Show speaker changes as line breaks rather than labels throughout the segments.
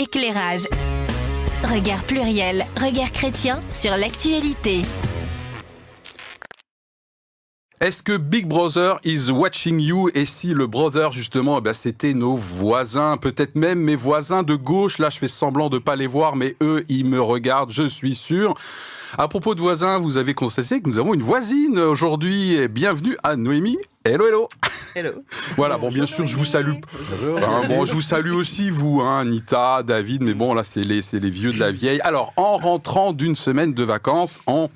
éclairage. Regard pluriel, regard chrétien sur l'actualité.
Est-ce que Big Brother is watching you? Et si le brother, justement, eh ben, c'était nos voisins, peut-être même mes voisins de gauche. Là, je fais semblant de pas les voir, mais eux, ils me regardent, je suis sûr. À propos de voisins, vous avez constaté que nous avons une voisine aujourd'hui. Bienvenue à Noémie. Hello, hello.
Hello.
Voilà, bon, bien sûr, je vous salue. Hein, bon, je vous salue aussi, vous, hein, Anita, David, mais bon, là, c'est les, c'est les vieux de la vieille. Alors, en rentrant d'une semaine de vacances, en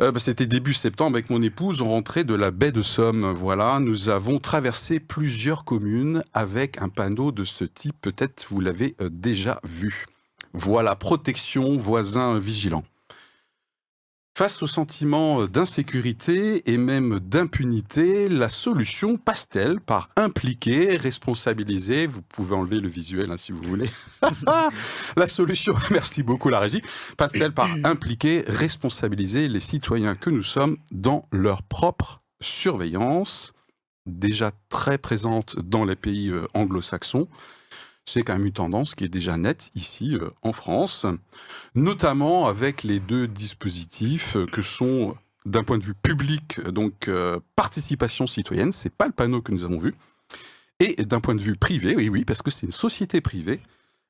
euh, bah, C'était début septembre avec mon épouse, on rentrait de la baie de Somme. Voilà, nous avons traversé plusieurs communes avec un panneau de ce type. Peut-être vous l'avez euh, déjà vu. Voilà, protection, voisins vigilants. Face au sentiment d'insécurité et même d'impunité, la solution passe-t-elle par impliquer, responsabiliser Vous pouvez enlever le visuel hein, si vous voulez. la solution, merci beaucoup la régie, passe-t-elle par impliquer, responsabiliser les citoyens que nous sommes dans leur propre surveillance, déjà très présente dans les pays euh, anglo-saxons c'est quand même une tendance qui est déjà nette ici euh, en France, notamment avec les deux dispositifs euh, que sont d'un point de vue public, donc euh, participation citoyenne, c'est pas le panneau que nous avons vu, et d'un point de vue privé, oui, oui, parce que c'est une société privée,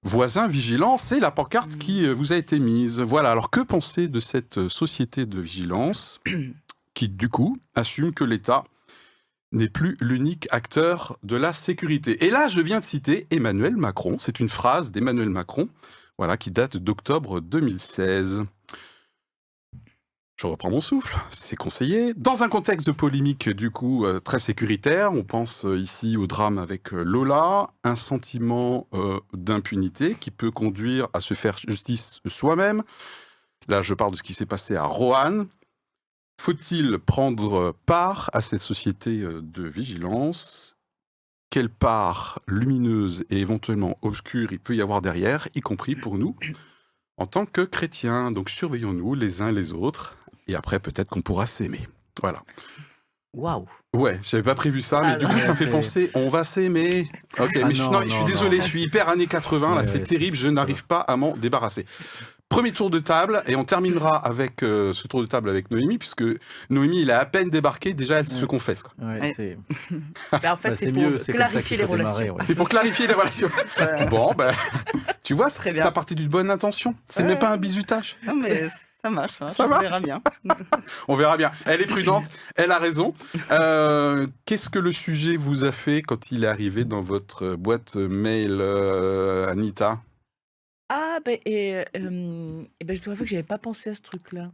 voisin vigilant, c'est la pancarte qui vous a été mise. Voilà, alors que penser de cette société de vigilance qui, du coup, assume que l'État n'est plus l'unique acteur de la sécurité. Et là, je viens de citer Emmanuel Macron. C'est une phrase d'Emmanuel Macron, voilà, qui date d'octobre 2016. Je reprends mon souffle, c'est conseillé. Dans un contexte de polémique, du coup, euh, très sécuritaire, on pense euh, ici au drame avec euh, Lola, un sentiment d'impunité qui peut conduire à se faire justice soi-même. Là, je parle de ce qui s'est passé à Roanne, faut-il prendre part à cette société euh, de vigilance? Quelle part lumineuse et éventuellement obscure il peut y avoir derrière, y compris pour nous en tant que chrétiens? Donc surveillons-nous les uns les autres et après peut-être qu'on pourra s'aimer. Voilà.
Waouh.
Ouais, j'avais pas prévu ça, mais
Ah
du coup, ça me fait penser, on va s'aimer. Ok,
Ah
mais je,
non,
non, je suis désolé, je suis hyper années 80, là,
Ouais,
c'est
ouais,
terrible, je n'arrive pas à m'en débarrasser. Premier tour de table, et on terminera avec euh, ce tour de table avec Noémie, puisque Noémie, il a à peine débarqué, déjà, elle se
Ouais.
confesse. quoi.
Ouais,
Ouais.
c'est
Bah, en fait,
bah,
c'est pour
mieux,
clarifier les relations.
C'est pour clarifier les relations. Bon, ben, tu vois,
Très
c'est
bien.
ça partie d'une bonne intention. C'est
Ouais.
même pas un bizutage.
Non, mais ça marche. Hein,
Ça
on
marche.
verra bien.
On verra bien. Elle est prudente, elle a raison. Euh, Qu'est-ce que le sujet vous a fait quand il est arrivé dans votre boîte mail, euh, Anita?
Ah, ben, et, euh, et ben, je dois avouer que j'avais pas pensé à ce truc-là.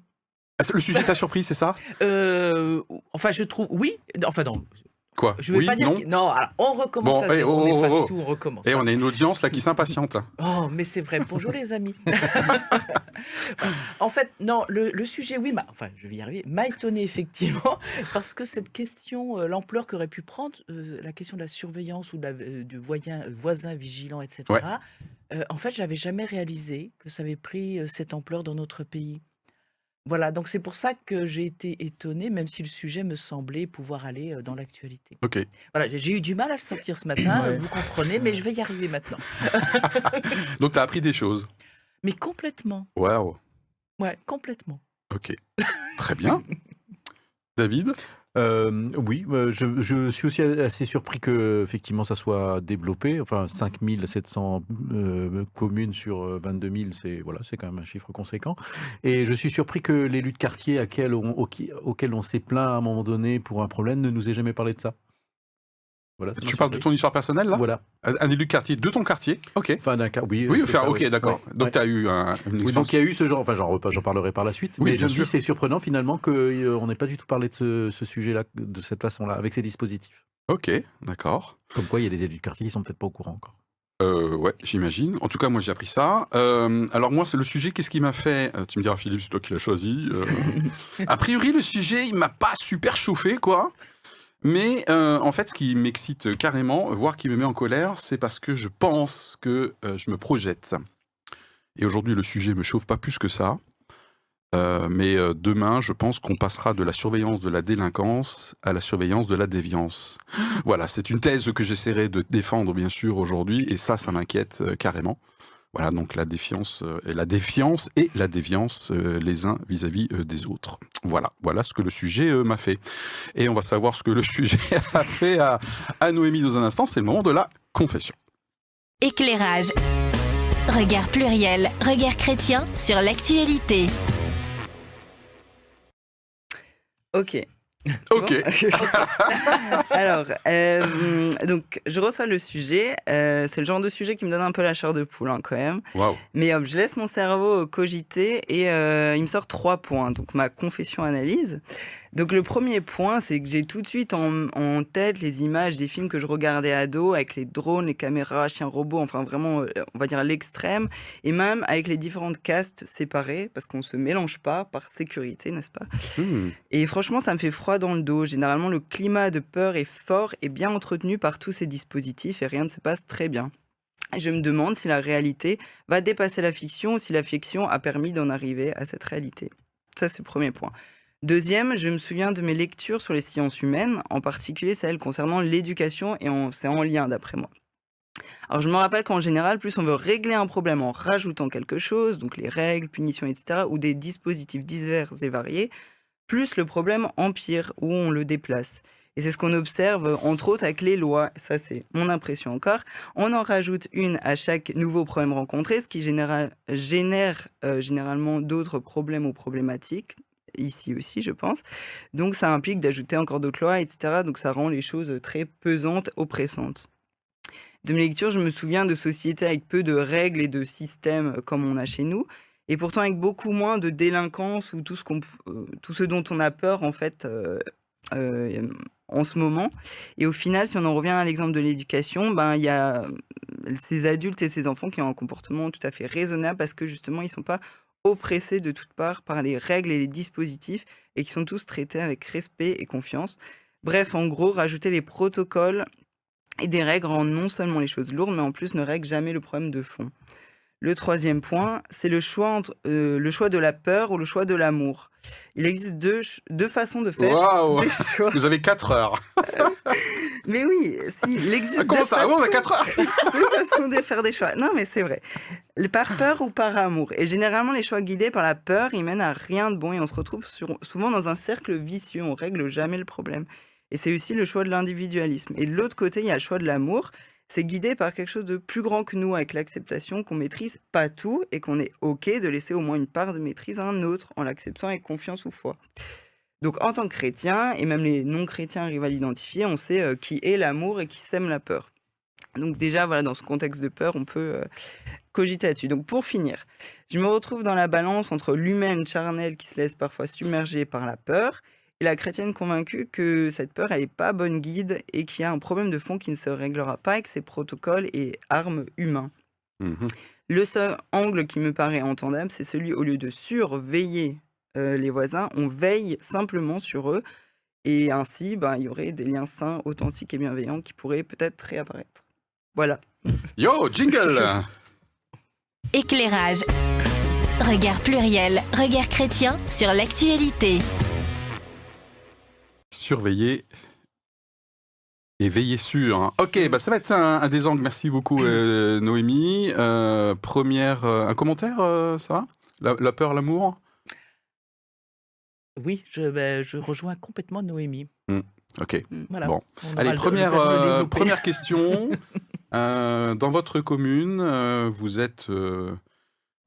Ah, Le sujet t'a surpris, c'est ça?
Euh, enfin, je trouve. Oui. Enfin, non.
Quoi
Je
Oui,
pas dire.
non
que- Non, alors, on recommence
Bon,
à
eh,
zéro.
oh,
on
oh,
efface
oh.
tout, on recommence.
Et on a une audience là qui s'impatiente.
Oh, mais c'est vrai. Bonjour les amis. en fait, non, le, le sujet, oui, m'a- enfin, je vais y arriver, m'a étonné effectivement, parce que cette question, euh, l'ampleur qu'aurait pu prendre, euh, la question de la surveillance ou de la- euh, du voisin, voisin vigilant, etc.,
Ouais.
en fait, j'avais jamais réalisé que ça avait pris cette ampleur dans notre pays. Voilà, donc c'est pour ça que j'ai été étonnée, même si le sujet me semblait pouvoir aller euh, dans l'actualité.
Ok.
Voilà, j'ai- j'ai eu du mal à le sortir ce matin,
Ouais.
vous comprenez, mais je vais y arriver maintenant.
Donc t'as appris des choses.
Mais complètement,
Waouh.
ouais, complètement.
Ok. Très bien. David?
Euh, oui, euh, je, suis aussi assez surpris que effectivement ça soit développé. Enfin, 5700 euh, communes sur euh, 22 000, c'est voilà, c'est quand même un chiffre conséquent. Et je suis surpris que l'élu de quartier à quel on- auquel on s'est plaint à un moment donné pour un problème ne nous ait jamais parlé de ça. Voilà,
Tu parles de ton histoire personnelle là
Voilà.
Un élu de quartier de ton quartier Ok.
Enfin, d'un oui.
Oui, enfin,
ça,
ok,
oui.
d'accord.
Ouais,
Donc
ouais.
tu as eu un- une
Oui,
expérience.
donc il y a eu ce genre, enfin j'en j'en parlerai par la suite,
Oui,
mais je me dis c'est surprenant finalement qu'on n'ait pas du tout parlé de ce, ce sujet-là de cette façon-là, avec ces dispositifs.
Ok, d'accord.
Comme quoi il y a des élus de quartier qui sont peut-être pas au courant encore.
Euh, ouais, j'imagine. En tout cas, moi, j'ai appris ça. Euh, alors moi, c'est le sujet. Qu'est-ce qui m'a fait euh, Tu me diras, Philippe, c'est toi qui l'as choisi. euh. a priori, le sujet, il m'a pas super chauffé, quoi. Mais euh, en fait, ce qui m'excite carrément, voire qui me met en colère, c'est parce que je pense que euh, je me projette. Et aujourd'hui, le sujet me chauffe pas plus que ça. Euh, mais demain, je pense qu'on passera de la surveillance de la délinquance à la surveillance de la déviance. Voilà, c'est une thèse que j'essaierai de défendre, bien sûr, aujourd'hui, et ça, ça m'inquiète carrément. Voilà, donc la défiance euh, et la défiance et la déviance euh, les uns vis-à-vis euh, des autres. Voilà, voilà ce que le sujet m'a fait. Et on va savoir ce que le sujet a fait à, à Noémie dans un instant. C'est le moment de la confession.
Éclairage. Regard pluriel, regard chrétien sur l'actualité.
Ok.
Ok.
Alors, euh, donc, je reçois le sujet. Euh, c'est le genre de sujet qui me donne un peu la chair de poule, hein, quand même. Mais hop, je laisse mon cerveau cogiter et euh, il me sort trois points. Donc, ma confession-analyse. Donc, le premier point, c'est que j'ai tout de suite en, en tête les images des films que je regardais ado avec les drones, les caméras, chiens robots, enfin vraiment, euh, on va dire à l'extrême. Et même avec les différentes castes séparées, parce qu'on se mélange pas par sécurité, n'est-ce pas?
Hmm.
et franchement, ça me fait froid dans le dos. Généralement, le climat de peur est fort et bien entretenu par tous ces dispositifs et rien ne se passe très bien. Je me demande si la réalité va dépasser la fiction ou si la fiction a permis d'en arriver à cette réalité. Ça, c'est le premier point. Deuxième, je me souviens de mes lectures sur les sciences humaines, en particulier celles concernant l'éducation, et c'est en lien d'après moi. Alors je me rappelle qu'en général, plus on veut régler un problème en rajoutant quelque chose, donc les règles, punitions, etc., ou des dispositifs divers et variés, plus le problème empire ou on le déplace. Et c'est ce qu'on observe, entre autres, avec les lois. Ça, c'est mon impression encore. On en rajoute une à chaque nouveau problème rencontré, ce qui génère euh, généralement d'autres problèmes ou problématiques, ici aussi, je pense. Donc, ça implique d'ajouter encore d'autres lois, etc. Donc, ça rend les choses très pesantes, oppressantes. De mes lectures, je me souviens de sociétés avec peu de règles et de systèmes euh, comme on a chez nous, et pourtant avec beaucoup moins de délinquance ou tout ce, euh, dont on a peur en fait euh, en ce moment. Et au final, si on en revient à l'exemple de l'éducation, ben il y a ces adultes et ces enfants qui ont un comportement tout à fait raisonnable parce que justement ils sont pas oppressés de toutes parts par les règles et les dispositifs et qui sont tous traités avec respect et confiance. Bref, en gros, rajouter les protocoles et des règles rend non seulement les choses lourdes, mais en plus ne règle jamais le problème de fond. Le troisième point, c'est le choix entre euh, le choix de la peur ou le choix de l'amour. Il existe deux, deux façons de faire des choix.
Vous avez 4 heures.
Mais oui, si, il existe
Ah, comment ça Ah bon, on a
façons-
4 heures
deux façons de faire des choix. Non, mais c'est vrai. Par peur ou par amour. Et généralement, les choix guidés par la peur, ils mènent à rien de bon et on se retrouve sur- souvent dans un cercle vicieux. On règle jamais le problème. Et c'est aussi le choix de l'individualisme. Et de l'autre côté, il y a le choix de l'amour. C'est guidé par quelque chose de plus grand que nous, avec l'acceptation qu'on maîtrise pas tout et qu'on est OK de laisser au moins une part de maîtrise à un autre en l'acceptant avec confiance ou foi. Donc, en tant que chrétien, et même les non-chrétiens arrivent à l'identifier, on sait euh, qui est l'amour et qui sème la peur. Donc déjà, voilà, dans ce contexte de peur, on peut euh, cogiter là-dessus. Donc pour finir, je me retrouve dans la balance entre l'humaine charnelle qui se laisse parfois submerger par la peur et la chrétienne convaincue que cette peur, elle n'est pas bonne guide et qu'il y a un problème de fond qui ne se réglera pas avec ces protocoles et armes humains.
Mhm.
Le seul angle qui me paraît entendable, c'est celui au lieu de surveiller euh, les voisins, on veille simplement sur eux. Et ainsi, ben, il y aurait des liens sains, authentiques et bienveillants qui pourraient peut-être réapparaître. Voilà.
Yo, jingle
Éclairage. Regard pluriel, regard chrétien sur l'actualité.
Surveiller et veiller sur. hein. Ok, bah ça va être un, un des angles. Merci beaucoup, euh, Noémie. Euh, première, euh, un commentaire, ça va la, la peur, l'amour?
Oui, je, ben, je rejoins complètement Noémie.
Ok.
Voilà.
Bon. Allez,
le-
première, première question. Dans votre commune, vous êtes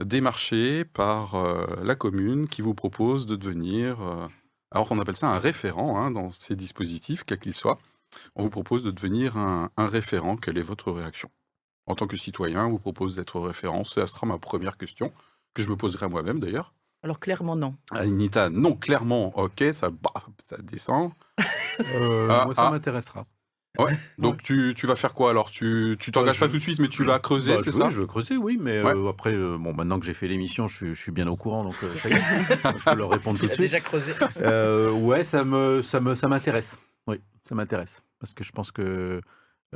démarché par la commune qui vous propose de devenir, alors on appelle ça un référent hein, dans ces dispositifs, quels qu'ils soient. On vous propose de devenir un, un référent. Quelle est votre réaction? En tant que citoyen, on vous propose d'être référent. Ça sera ma première question, que je me poserai moi-même d'ailleurs.
Alors clairement non.
Anita, non, clairement, ok, ça, bah, ça descend.
Euh,
Ah,
moi, ça
ah.
m'intéressera.
Donc tu, tu vas faire quoi alors? Tu tu t'engages
Bah,
pas tout de suite, mais tu vas creuser,
Bah,
c'est ça?
Je veux creuser, oui, mais
Ouais.
euh, après, euh, bon, maintenant que j'ai fait l'émission, je, suis- je suis bien au courant, donc euh, ça y est, je peux leur répondre tout de suite.
déjà creusé.
Euh, ouais, ça me, ça me, ça m'intéresse. Oui, ça m'intéresse parce que je pense que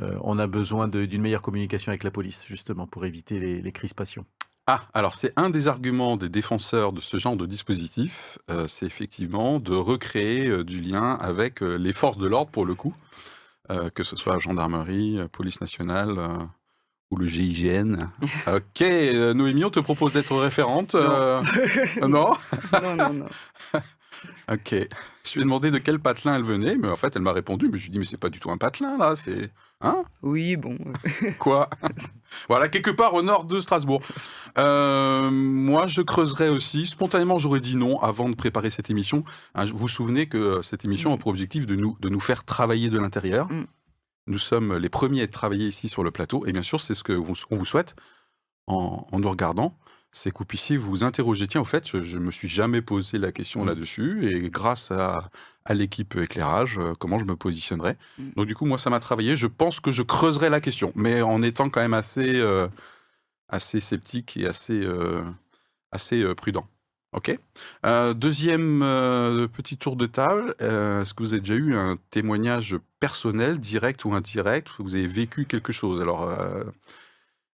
euh, on a besoin d'une meilleure communication avec la police justement pour éviter les, les crispations.
Ah, alors c'est un des arguments des défenseurs de ce genre de dispositif, euh, c'est effectivement de recréer euh, du lien avec euh, les forces de l'ordre pour le coup, euh, que ce soit gendarmerie, euh, police nationale euh, ou le GIGN. ok, Noémie, on te propose d'être référente. non?
Non, non, non.
Ok. Je lui ai demandé de quel patelin elle venait, mais en fait, elle m'a répondu. Mais je lui ai dit, mais c'est pas du tout un patelin, là. C'est. Hein?
Oui, bon.
Quoi? Voilà, quelque part au nord de Strasbourg. Euh, moi, je creuserais aussi. Spontanément, j'aurais dit non avant de préparer cette émission. Hein, vous vous souvenez que euh, cette émission a pour objectif de nous, de nous faire travailler de l'intérieur.
Mm.
Nous sommes les premiers à être travaillés ici sur le plateau. Et bien sûr, c'est ce vous- qu'on vous souhaite en, en nous regardant. C'est que vous puissiez vous interroger. Tiens, au fait, je ne me suis jamais posé la question
Mm.
là-dessus. Et grâce à, à l'équipe éclairage, euh, comment je me positionnerais.
Mm.
Donc, du coup, moi, ça m'a travaillé. Je pense que je creuserai la question, mais en étant quand même assez, euh, assez sceptique et assez, euh, assez prudent. OK? Euh, Deuxième petit tour de table. Est-ce que vous avez déjà eu un témoignage personnel, direct ou indirect où Vous avez vécu quelque chose? Alors,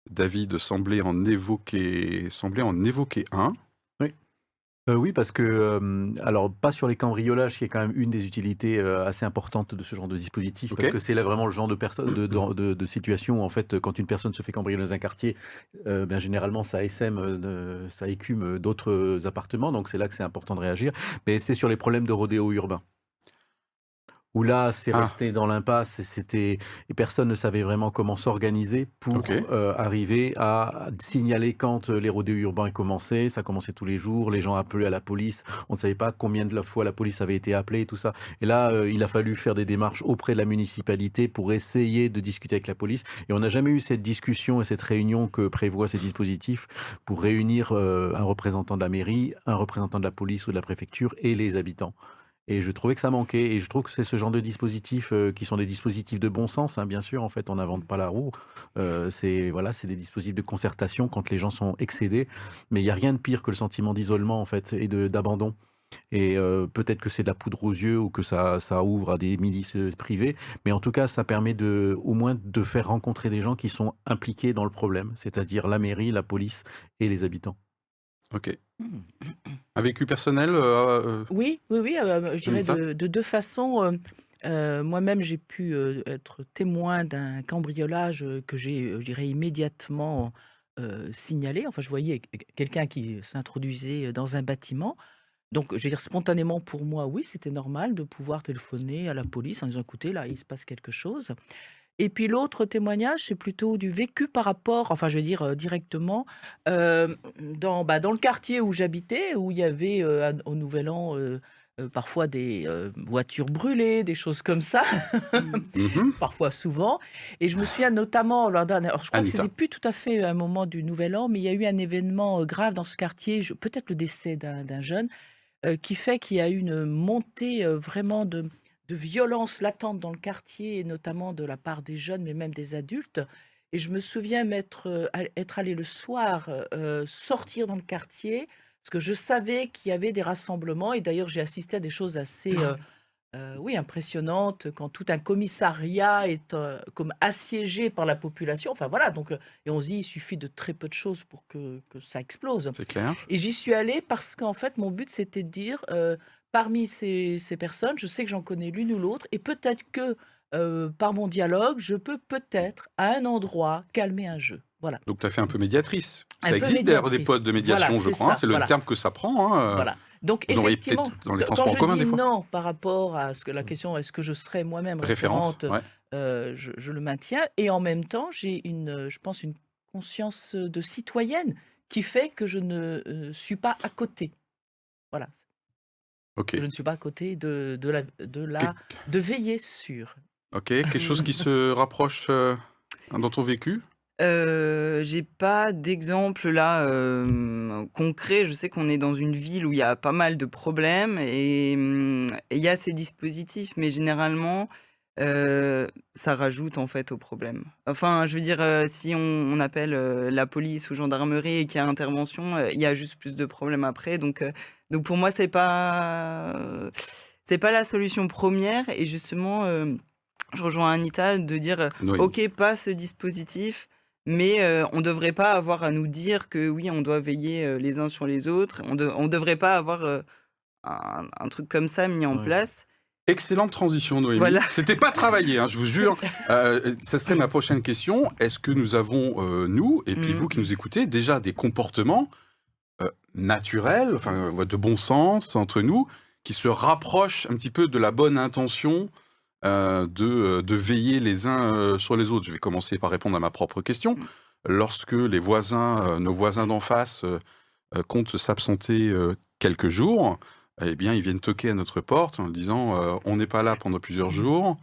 David semblait en évoquer, semblait en évoquer un.
Euh, oui, parce que, euh, alors, pas sur les cambriolages, qui est quand même une des utilités euh, assez importantes de ce genre de dispositif, parce que c'est là vraiment le genre de, de, de, de- de situation où, en fait, quand une personne se fait cambrioler dans un quartier, ben, généralement, ça SM, ça écume d'autres appartements, donc c'est là que c'est important de réagir. Mais c'est sur les problèmes de rodéo urbain. Où là, c'est
Ah.
resté dans l'impasse et c'était et personne ne savait vraiment comment s'organiser pour euh, arriver à signaler quand euh, les rodéos urbains commençaient. Ça commençait tous les jours, les gens appelaient à la police. On ne savait pas combien de fois la police avait été appelée et tout ça. Et là, euh, il a fallu faire des démarches auprès de la municipalité pour essayer de discuter avec la police. Et on n'a jamais eu cette discussion et cette réunion que prévoient ces dispositifs pour réunir euh, un représentant de la mairie, un représentant de la police ou de la préfecture et les habitants. Et je trouvais que ça manquait. Et je trouve que c'est ce genre de dispositifs euh, qui sont des dispositifs de bon sens, hein, bien sûr. En fait, on n'invente pas la roue. Euh, c'est voilà, c'est des dispositifs de concertation quand les gens sont excédés. Mais il n'y a rien de pire que le sentiment d'isolement, en fait, et d'abandon. Et euh, peut-être que c'est de la poudre aux yeux ou que ça, ça ouvre à des milices privées. Mais en tout cas, ça permet de, au moins de faire rencontrer des gens qui sont impliqués dans le problème, c'est-à-dire la mairie, la police et les habitants.
Ok. Un vécu personnel euh, euh,
Oui, oui, oui, euh, je dirais de, de deux façons. euh, Moi-même, j'ai pu être témoin d'un cambriolage que j'ai, je dirais, immédiatement signalé. Enfin, je voyais quelqu'un qui s'introduisait dans un bâtiment. Donc, je veux dire, spontanément, pour moi, oui, c'était normal de pouvoir téléphoner à la police en disant, écoutez, là, il se passe quelque chose. Et puis l'autre témoignage, c'est plutôt du vécu par rapport, enfin je veux dire euh, directement, euh, dans, bah, dans le quartier où j'habitais, où il y avait euh, à- au Nouvel An euh, euh, parfois des euh, voitures brûlées, des choses comme ça,
mhm.
parfois souvent. Et je me souviens notamment, lors d'un- alors je crois
Anita.
que c'était plus tout à fait un moment du Nouvel An, mais il y a eu un événement euh, grave dans ce quartier, je- peut-être le décès d'un d'un jeune, euh, qui fait qu'il y a eu une montée euh, vraiment de, de violence latente dans le quartier, et notamment de la part des jeunes, mais même des adultes. Et je me souviens m'être, euh, être allé le soir euh, sortir dans le quartier, parce que je savais qu'il y avait des rassemblements, et d'ailleurs j'ai assisté à des choses assez... euh, euh, oui, impressionnantes, quand tout un commissariat est euh, comme assiégé par la population. Enfin voilà, donc, euh, et on se dit, il suffit de très peu de choses pour que, que ça explose.
C'est clair.
Et j'y suis allée parce qu'en fait, mon but, c'était de dire, euh, parmi ces, ces personnes, je sais que j'en connais l'une ou l'autre, et peut-être que euh, par mon dialogue, je peux peut-être, à un endroit, calmer un jeu. Voilà.
Donc, tu as fait un peu médiatrice.
Un
Ça
peu
existe d'ailleurs des postes de médiation,
Voilà,
je crois. hein, C'est le
voilà.
terme que ça prend. hein, euh,
Voilà. Donc,
vous en
effectivement,
dans les
quand
transports en
je
commun,
dis
des fois.
non par rapport à ce que la question est-ce que je serais moi-même référente,
ouais.
euh, je, je le maintiens. Et en même temps, j'ai une, je pense, une conscience de citoyenne qui fait que je ne euh, suis pas à côté. Voilà.
Ok.
Je ne suis pas à côté de, de, la, de, la, de veiller sur.
Ok. Quelque chose qui se rapproche euh, dans ton vécu?
Euh, j'ai pas d'exemple là euh, concret. Je sais qu'on est dans une ville où il y a pas mal de problèmes et et il y a ces dispositifs, mais généralement euh, ça rajoute en fait au problème. Enfin, je veux dire, euh, si on, on appelle la police ou gendarmerie et qu'il y a intervention, il y a juste plus de problèmes après. Donc, donc pour moi, c'est pas c'est pas la solution première. Et justement, euh, je rejoins Anita de dire ok, pas ce dispositif, mais euh, on ne devrait pas avoir à nous dire que oui, on doit veiller euh, les uns sur les autres. On ne devrait pas avoir euh, un, un truc comme ça mis en
Ouais.
place.
Excellente transition, Noémie.
Voilà.
C'était pas travaillé, hein, je vous jure. Euh, ça serait ma prochaine question. Est-ce que nous avons, euh, nous, et puis
Mhm.
vous qui nous écoutez, déjà des comportements euh, naturels, enfin, euh, de bon sens entre nous, qui se rapprochent un petit peu de la bonne intention euh, de, de veiller les uns euh, sur les autres Je vais commencer par répondre à ma propre question. Lorsque les voisins, euh, nos voisins d'en face, comptent s'absenter quelques jours, eh bien, ils viennent toquer à notre porte en disant on n'est pas là pendant plusieurs jours.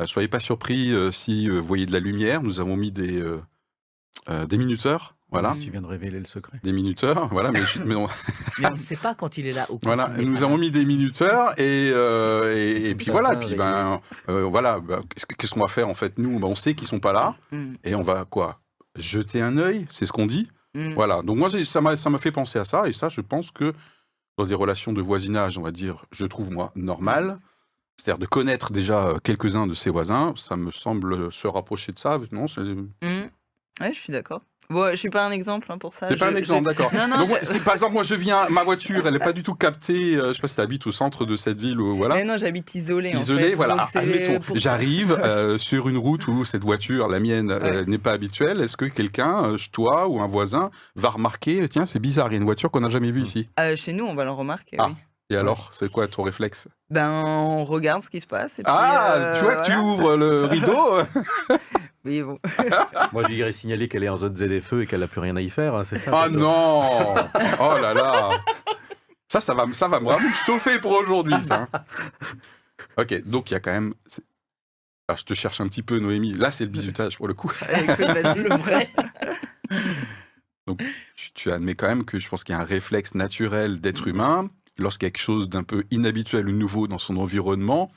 Euh, soyez pas surpris si vous voyez de la lumière. Nous avons mis des, des minuteurs. Voilà.
Si tu viens de révéler le secret.
Des minuteurs, voilà, mais, je- mais on-
Mais on ne sait pas quand il est là. Ou quand
voilà, nous
pas
avons
là.
mis des minuteurs et, euh, et, et puis voilà,
va,
puis ben euh, voilà, bah, qu'est-ce que- qu'est-ce qu'on va faire en fait? Nous Ben, On sait qu'ils sont pas là
Mm,
et on va quoi Jeter un œil, c'est ce qu'on dit.
mm.
Voilà, donc moi ça m'a ça m'a fait penser à ça et ça je pense que dans des relations de voisinage, on va dire, je trouve moi normal, c'est-à-dire de connaître déjà euh, quelques-uns de ses voisins, ça me semble se rapprocher de ça. Non, c'est
Mm. Ouais, je suis d'accord. Bon, je suis pas un exemple hein, pour ça.
c'est pas un exemple, d'accord. Si par exemple moi je viens, ma voiture, elle n'est pas du tout captée. euh, je sais pas si tu habites au centre de cette ville ou voilà.
Mais non, j'habite isolé. en
Isolé,
fait,
voilà.
c'est
Admettons,
pour
j'arrive euh, sur une route où cette voiture, la mienne, euh, n'est pas habituelle. Est-ce que quelqu'un, euh, toi ou un voisin, va remarquer, tiens, c'est bizarre, il y a une voiture qu'on n'a jamais vue ici
Euh, chez nous, on va le remarquer.
Ah.
oui.
Et alors, c'est quoi ton réflexe?
Ben, on regarde ce qui se passe. et puis,
Ah,
euh,
tu vois que tu ouvres le rideau
Oui, bon.
Moi, j'irais signaler qu'elle est en zone ZFE et qu'elle n'a plus rien à y faire. hein, c'est ça.
Ah non Oh là là Ça, ça va, ça va vraiment me chauffer pour aujourd'hui, ça. Ok, donc il y a quand même... c'est- Ah, je te cherche un petit peu, Noémie. Là, c'est le bisutage, pour le coup.
Écoute, vas-y.
Le vrai.
tu, tu admets quand même que je pense qu'il y a un réflexe naturel d'être humain. Lorsqu'il y a quelque chose d'un peu inhabituel ou nouveau dans son environnement,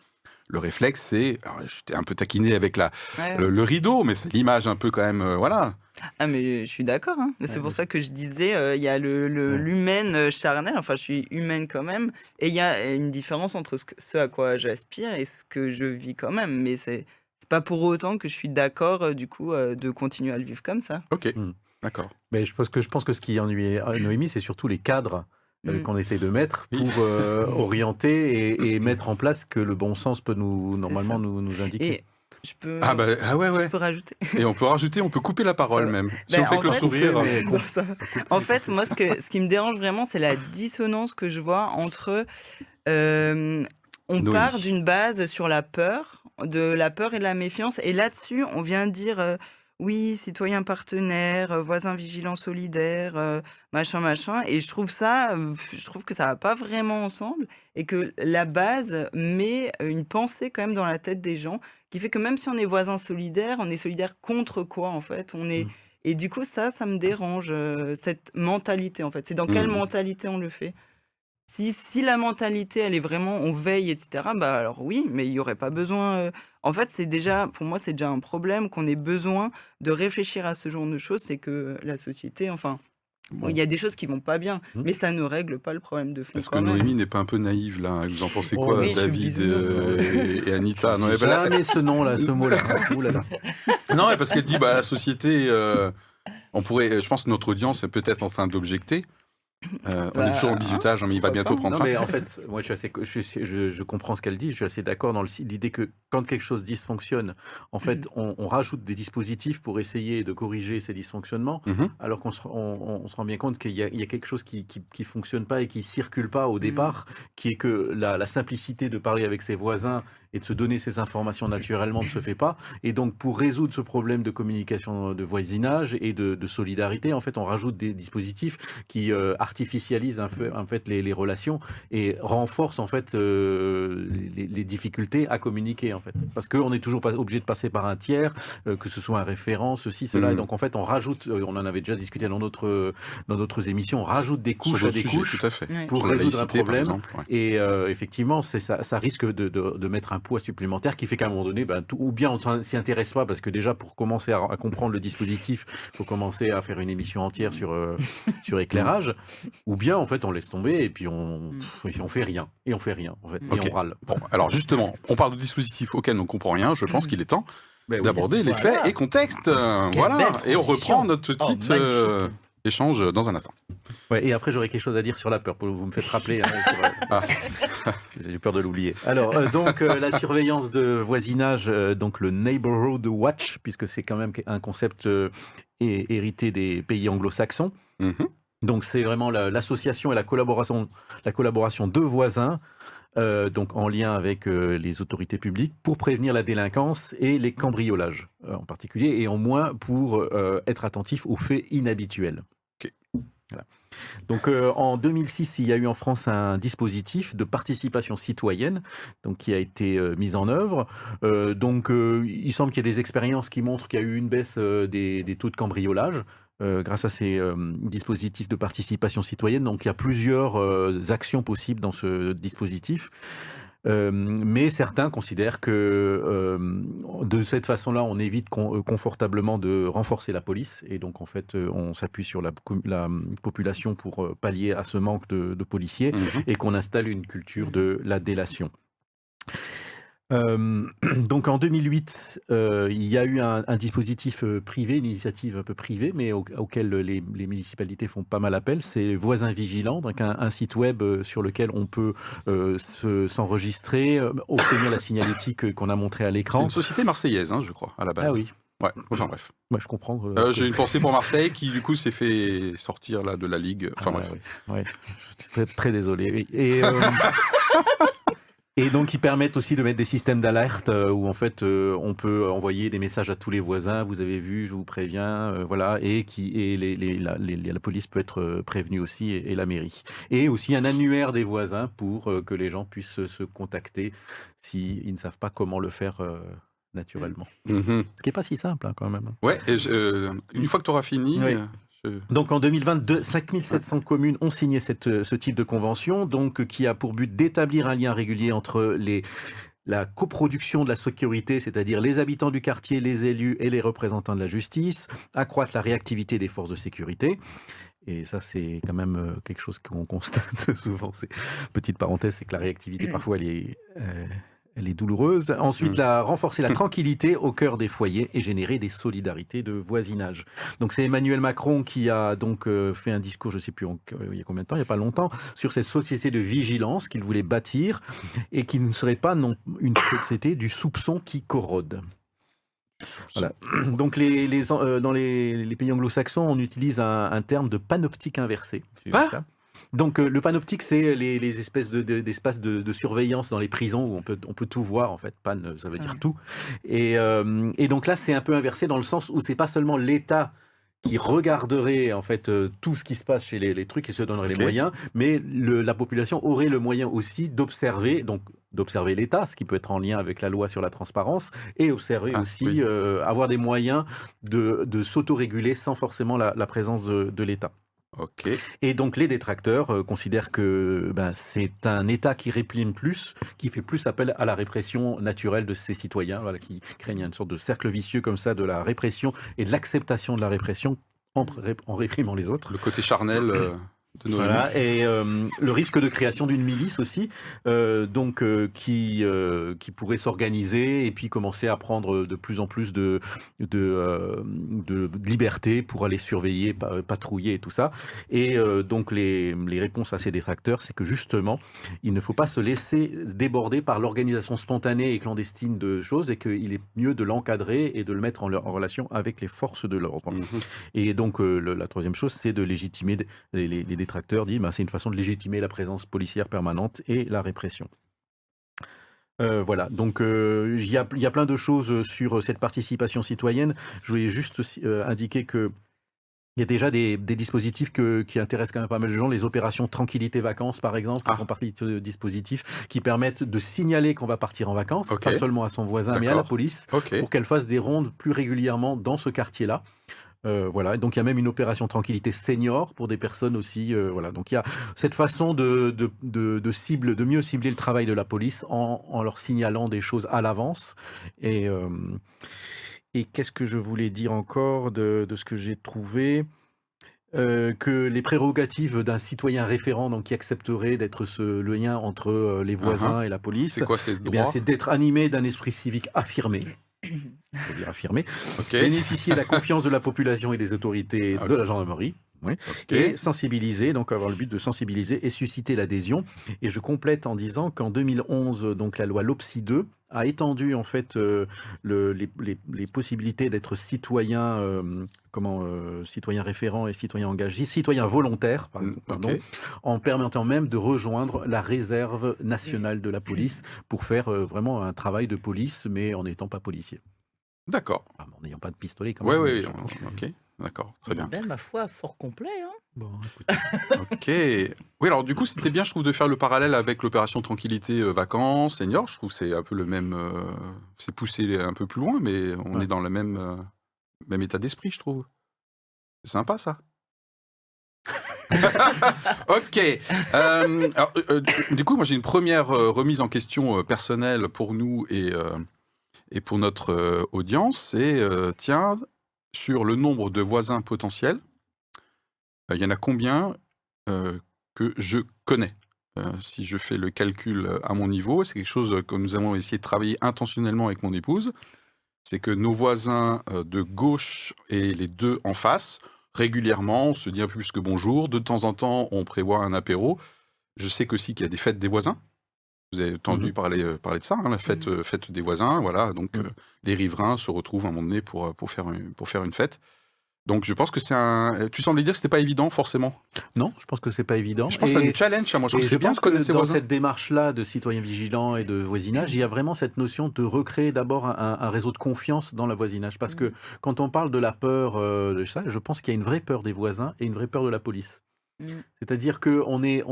le réflexe, c'est... t'ai un peu taquiné avec la,
Ouais.
le, le rideau, mais c'est l'image un peu quand même... euh, voilà.
Ah, mais je suis d'accord. hein. C'est
Ouais,
pour ça que je disais, euh, il y a le- le-
Ouais.
l'humaine euh, charnelle. Enfin, je suis humaine quand même. Et il y a une différence entre ce, que- ce à quoi j'aspire et ce que je vis quand même. Mais c'est pas pour autant que je suis d'accord, euh, du coup, euh, de continuer à le vivre comme ça.
Ok,
Hmm.
d'accord.
Mais je pense que je pense que ce qui ennuie euh, Noémie, c'est surtout les cadres euh,
Mm.
qu'on essaie de mettre pour euh, orienter et, et mettre en place que le bon sens peut nous normalement nous, nous indiquer.
Et je peux,
Ah, bah, ah ouais,
je
ouais.
peux rajouter.
Et on peut rajouter, on peut couper la parole même. Si
Ben,
on fait
en
que le
fait,
sourire.
mais-
Non, ça- En fait, moi, ce, que, ce qui me dérange vraiment, c'est la dissonance que je vois entre. euh, on part d'une base sur la peur, de la peur et de la méfiance, et là-dessus, on vient dire euh, oui, citoyen partenaire, voisin vigilant solidaire, machin, machin. Et je trouve ça, je trouve que ça va pas vraiment ensemble, et que la base met une pensée quand même dans la tête des gens, qui fait que même si on est voisin solidaire, on est solidaire contre quoi en fait? On est
Mm.
et du coup, ça, ça me dérange, euh, cette mentalité, en fait. C'est dans quelle
Mhm.
mentalité on le fait? Si, si la mentalité, elle est vraiment, on veille, etc., bah alors oui, mais il n'y aurait pas besoin... euh, En fait, c'est déjà, pour moi, c'est déjà un problème qu'on ait besoin de réfléchir à ce genre de choses, c'est que la société, enfin,
Bon.
il y a des choses qui vont pas bien,
Mhm.
mais ça ne règle pas le problème de fond
Est-ce que
quand même.
Noémie n'est pas un peu naïve là? Vous en pensez
Oh,
quoi,
oui, je suis
David
bisounours.
euh, et, et Anita? Non, mais, bah, là-
Jamais ce nom-là, ce mot-là. hein. Ouh là là.
non, mais parce qu'elle dit bah, la société, euh, on pourrait, je pense que notre audience est peut-être en train d'objecter. Euh, on est
Bah,
toujours en bisutage, hein, mais il va bientôt
pas
prendre
Non,
fin.
mais en fait, moi, je, suis assez, je, suis- je- je comprends ce qu'elle dit. Je suis assez d'accord dans l'idée que quand quelque chose dysfonctionne, en fait, on, on rajoute des dispositifs pour essayer de corriger ces dysfonctionnements,
Mhm.
alors qu'on se, on- on se rend bien compte qu'il y, a- il y a quelque chose qui, qui fonctionne pas et qui circule pas au départ, qui est que la, la simplicité de parler avec ses voisins et de se donner ces informations naturellement ne se fait pas. Et donc, pour résoudre ce problème de communication de voisinage et de, de solidarité, en fait, on rajoute des dispositifs qui euh, artificialisent en fait les, les relations et renforcent en fait euh, les, les difficultés à communiquer en fait. Parce qu'on est toujours pas obligé de passer par un tiers, euh, que ce soit un référent, ceci, cela. Et donc, en fait, on rajoute, euh, on en avait déjà discuté dans d'autres dans d'autres émissions, on rajoute des couches à des
sujets,
couches.
tout à fait.
Pour
Sur
résoudre un
laïcité,
problème.
exemple, ouais.
Et euh, effectivement, c'est ça, ça risque de, de- de mettre un poids supplémentaire qui fait qu'à un moment donné, ben, tout- ou bien on s'en- s'y intéresse pas, parce que déjà pour commencer à, à comprendre le dispositif, il faut commencer à faire une émission entière sur, euh, sur éclairage, ou bien en fait on laisse tomber et puis on, pff, on fait rien. Et on fait rien, en fait. Et on râle.
Bon, alors justement, on parle de dispositifs auxquels on ne comprend rien. Je pense qu'il est temps
Ben oui.
d'aborder les
Voilà.
faits et
Quelle
voilà. Et on reprend notre
Oh, magnifique.
euh, échange dans un instant.
Ouais, et après, j'aurais quelque chose à dire sur la peur. Vous me faites rappeler. Hein, euh,
Ah.
J'ai peur de l'oublier. Alors, euh, donc, euh, la surveillance de voisinage, euh, donc le Neighborhood Watch, puisque c'est quand même un concept hé- hérité des pays anglo-saxons.
Mhm.
Donc, c'est vraiment la- l'association et la collaboration, la collaboration de voisins, euh, donc en lien avec euh, les autorités publiques, pour prévenir la délinquance et les cambriolages euh, en particulier, et en moins pour être attentif aux faits inhabituels. Donc euh, en 2006, il y a eu en France un dispositif de participation citoyenne donc, qui a été euh, mis en œuvre. Euh, donc il semble qu'il y ait des expériences qui montrent qu'il y a eu une baisse des, des taux de cambriolage. grâce à ces dispositifs de participation citoyenne. Donc il y a plusieurs actions possibles dans ce dispositif. Euh, mais certains considèrent que euh, de cette façon-là, on évite con- euh, confortablement de renforcer la police. Et donc, en fait, on s'appuie sur la, population pour pallier à ce manque de, de policiers
Mhm.
et qu'on installe une culture de la délation. Euh, donc en 2008, euh, il y a eu un, un dispositif euh, privé, une initiative un peu privée, mais au- auquel les, les municipalités font pas mal appel. C'est Voisins Vigilants, donc un, un site web euh, sur lequel on peut euh, se- s'enregistrer, obtenir la signalétique qu'on a montrée à
C'est
l'écran.
une société marseillaise, hein, je crois, à la base.
Ah oui,
Ouais. Enfin bref.
moi je comprends. euh,
Euh, J'ai une pensée pour Marseille qui du coup s'est fait sortir là de la ligue. Enfin
Ah,
bref.
oui, ouais. Je suis très, très désolé. Et, euh, et donc, ils permettent aussi de mettre des systèmes d'alerte euh, où en fait, euh, on peut envoyer des messages à tous les voisins. Vous avez vu, je vous préviens, euh, voilà, et qui et les, les- la, les- la police peut être prévenue aussi et, et la mairie. Et aussi un annuaire des voisins pour que les gens puissent se contacter s'ils ne savent pas comment le faire. naturellement.
Mhm.
Ce qui n'est pas si simple hein, quand même.
Ouais, et je- euh, une fois que tu auras fini,
Oui.
Euh,
Donc en 2022, 5700 communes ont signé euh, ce type de convention, donc euh, qui a pour but d'établir un lien régulier entre la coproduction de la sécurité, c'est-à-dire les habitants du quartier, les élus et les représentants de la justice, accroître la réactivité des forces de sécurité. Et ça, c'est quand même quelque chose qu'on constate souvent. Petite parenthèse, c'est que la réactivité parfois elle est, elle est douloureuse. Ensuite,
Mm.
la, renforcer la tranquillité au cœur des foyers et générer des solidarités de voisinage. Donc c'est Emmanuel Macron qui a donc euh, fait un discours, je ne sais plus en- euh, il y a combien de temps, il n'y a pas longtemps, sur cette société de vigilance qu'il voulait bâtir et qui ne serait pas non une société du soupçon qui corrode. Voilà. Donc les, les, euh, dans les, les pays anglo-saxons, on utilise un, un terme de panoptique inversé. J'ai vu
Quoi?
ça. Donc euh, le panoptique, c'est les, les espèces de- de- d'espaces de, de surveillance dans les prisons où on peut, on peut tout voir en fait. Pan, ça veut dire
Ouais.
tout. Et, euh, et donc là, c'est un peu inversé dans le sens où c'est pas seulement l'État qui regarderait en fait euh, tout ce qui se passe chez les, les trucs et se donnerait les moyens, mais le- la population aurait le moyen aussi d'observer, donc d'observer l'État, ce qui peut être en lien avec la loi sur la transparence, et observer
Ah,
aussi,
oui.
euh, avoir des moyens de, de s'autoréguler sans forcément la, la présence de, de l'État. Et donc les détracteurs euh, considèrent que ben, c'est un État qui réprime plus, qui fait plus appel à la répression naturelle de ses citoyens, voilà, qui craignent une sorte de cercle vicieux comme ça de la répression et de l'acceptation de la répression en réprimant les autres.
Le côté charnel euh, de nos
Voilà, et euh, le risque de création d'une milice aussi, euh, donc euh, qui qui pourrait s'organiser et puis commencer à prendre de plus en plus de de, liberté pour aller surveiller, pa- patrouiller et tout ça. Et donc les, les réponses à ces détracteurs, c'est que justement, il ne faut pas se laisser déborder par l'organisation spontanée et clandestine de choses et qu'il est mieux de l'encadrer et de le mettre en, en relation avec les forces de l'ordre.
Mhm.
Et donc, le- la troisième chose, c'est de légitimer, les, les- les détracteurs disent, ben, c'est une façon de légitimer la présence policière permanente et la répression. Euh, voilà, donc euh, il y, a, y a plein de choses sur cette participation citoyenne. Je voulais juste euh, indiquer que il y a déjà des, des dispositifs que- qui intéressent quand même pas mal de gens, les opérations tranquillité vacances par exemple, qui
Ah.
font partie de ce dispositif, qui permettent de signaler qu'on va partir en vacances, pas seulement à son voisin, mais à la police, pour qu'elle fasse des rondes plus régulièrement dans ce quartier-là. Euh, voilà, donc il y a même une opération tranquillité senior pour des personnes aussi. euh, voilà, donc il y a cette façon de, de, de, de cible, de mieux cibler le travail de la police en, en leur signalant des choses à l'avance. Et, euh, et qu'est-ce que je voulais dire encore de, ce que j'ai trouvé? Euh, que les prérogatives d'un citoyen référent, donc qui accepterait d'être ce, le lien entre euh, les voisins et la police,
C'est quoi ces
eh c'est d'être animé d'un esprit civique affirmé. Affirmé.
Ok.
Bénéficier de la confiance de la population et des autorités de la gendarmerie. Oui. Et sensibiliser, donc avoir le but de sensibiliser et susciter l'adhésion. Et je complète en disant qu'en 2011, donc la loi LOPSI 2 a étendu en fait euh, le- les, les- les possibilités d'être citoyen, euh, comment, euh, citoyen référent et citoyen engagé, citoyen volontaire,
Mm,
pardon, en permettant même de rejoindre la réserve nationale de la police pour faire euh, vraiment un travail de police, mais en n'étant pas policier.
D'accord.
Enfin, en n'ayant pas de pistolet quand même.
oui, oui,
je-
ok. D'accord, très bien.
Ben, ma foi, fort complet. Hein.
Bon, écoute.
Ok. Oui, alors du coup, c'était bien, je trouve, de faire le parallèle avec l'opération Tranquillité euh, Vacances, Senior. Je trouve que c'est un peu le même. euh, c'est poussé un peu plus loin, mais on
Ouais.
est dans le même, euh, même état d'esprit, je trouve. C'est sympa, ça. ok. Euh, alors, euh, du coup, moi, j'ai une première euh, remise en question euh, personnelle pour nous et, euh, et pour notre euh, audience. C'est, euh, tiens, sur le nombre de voisins potentiels, euh, il y en a combien euh, que je connais? Euh, Si je fais le calcul à mon niveau, c'est quelque chose que nous avons essayé de travailler intentionnellement avec mon épouse. C'est que nos voisins de gauche et les deux en face, régulièrement, on se dit un peu plus que bonjour. De temps en temps, on prévoit un apéro. Je sais qu'aussi qu'il y a des fêtes des voisins. Vous avez entendu
Mhm.
parler, parler de ça, hein, la fête, euh, fête des voisins. Voilà, donc
Mhm.
euh, les riverains se retrouvent à un moment donné pour, pour, faire, une, pour faire une fête. Donc je pense que c'est un. Tu semblais dire que c'était pas évident forcément.
Non, je pense que c'est pas évident.
Je pense que
Et-
c'est un challenge. hein. Moi, je
Et je
bien
pense que dans
voisins.
cette démarche-là de citoyen vigilant et de voisinage, il y a vraiment cette notion de recréer d'abord un, un réseau de confiance dans le voisinage. Parce que quand on parle de la peur euh, de ça, je pense qu'il y a une vraie peur des voisins et une vraie peur de la police.
Mm.
C'est-à-dire qu'on est,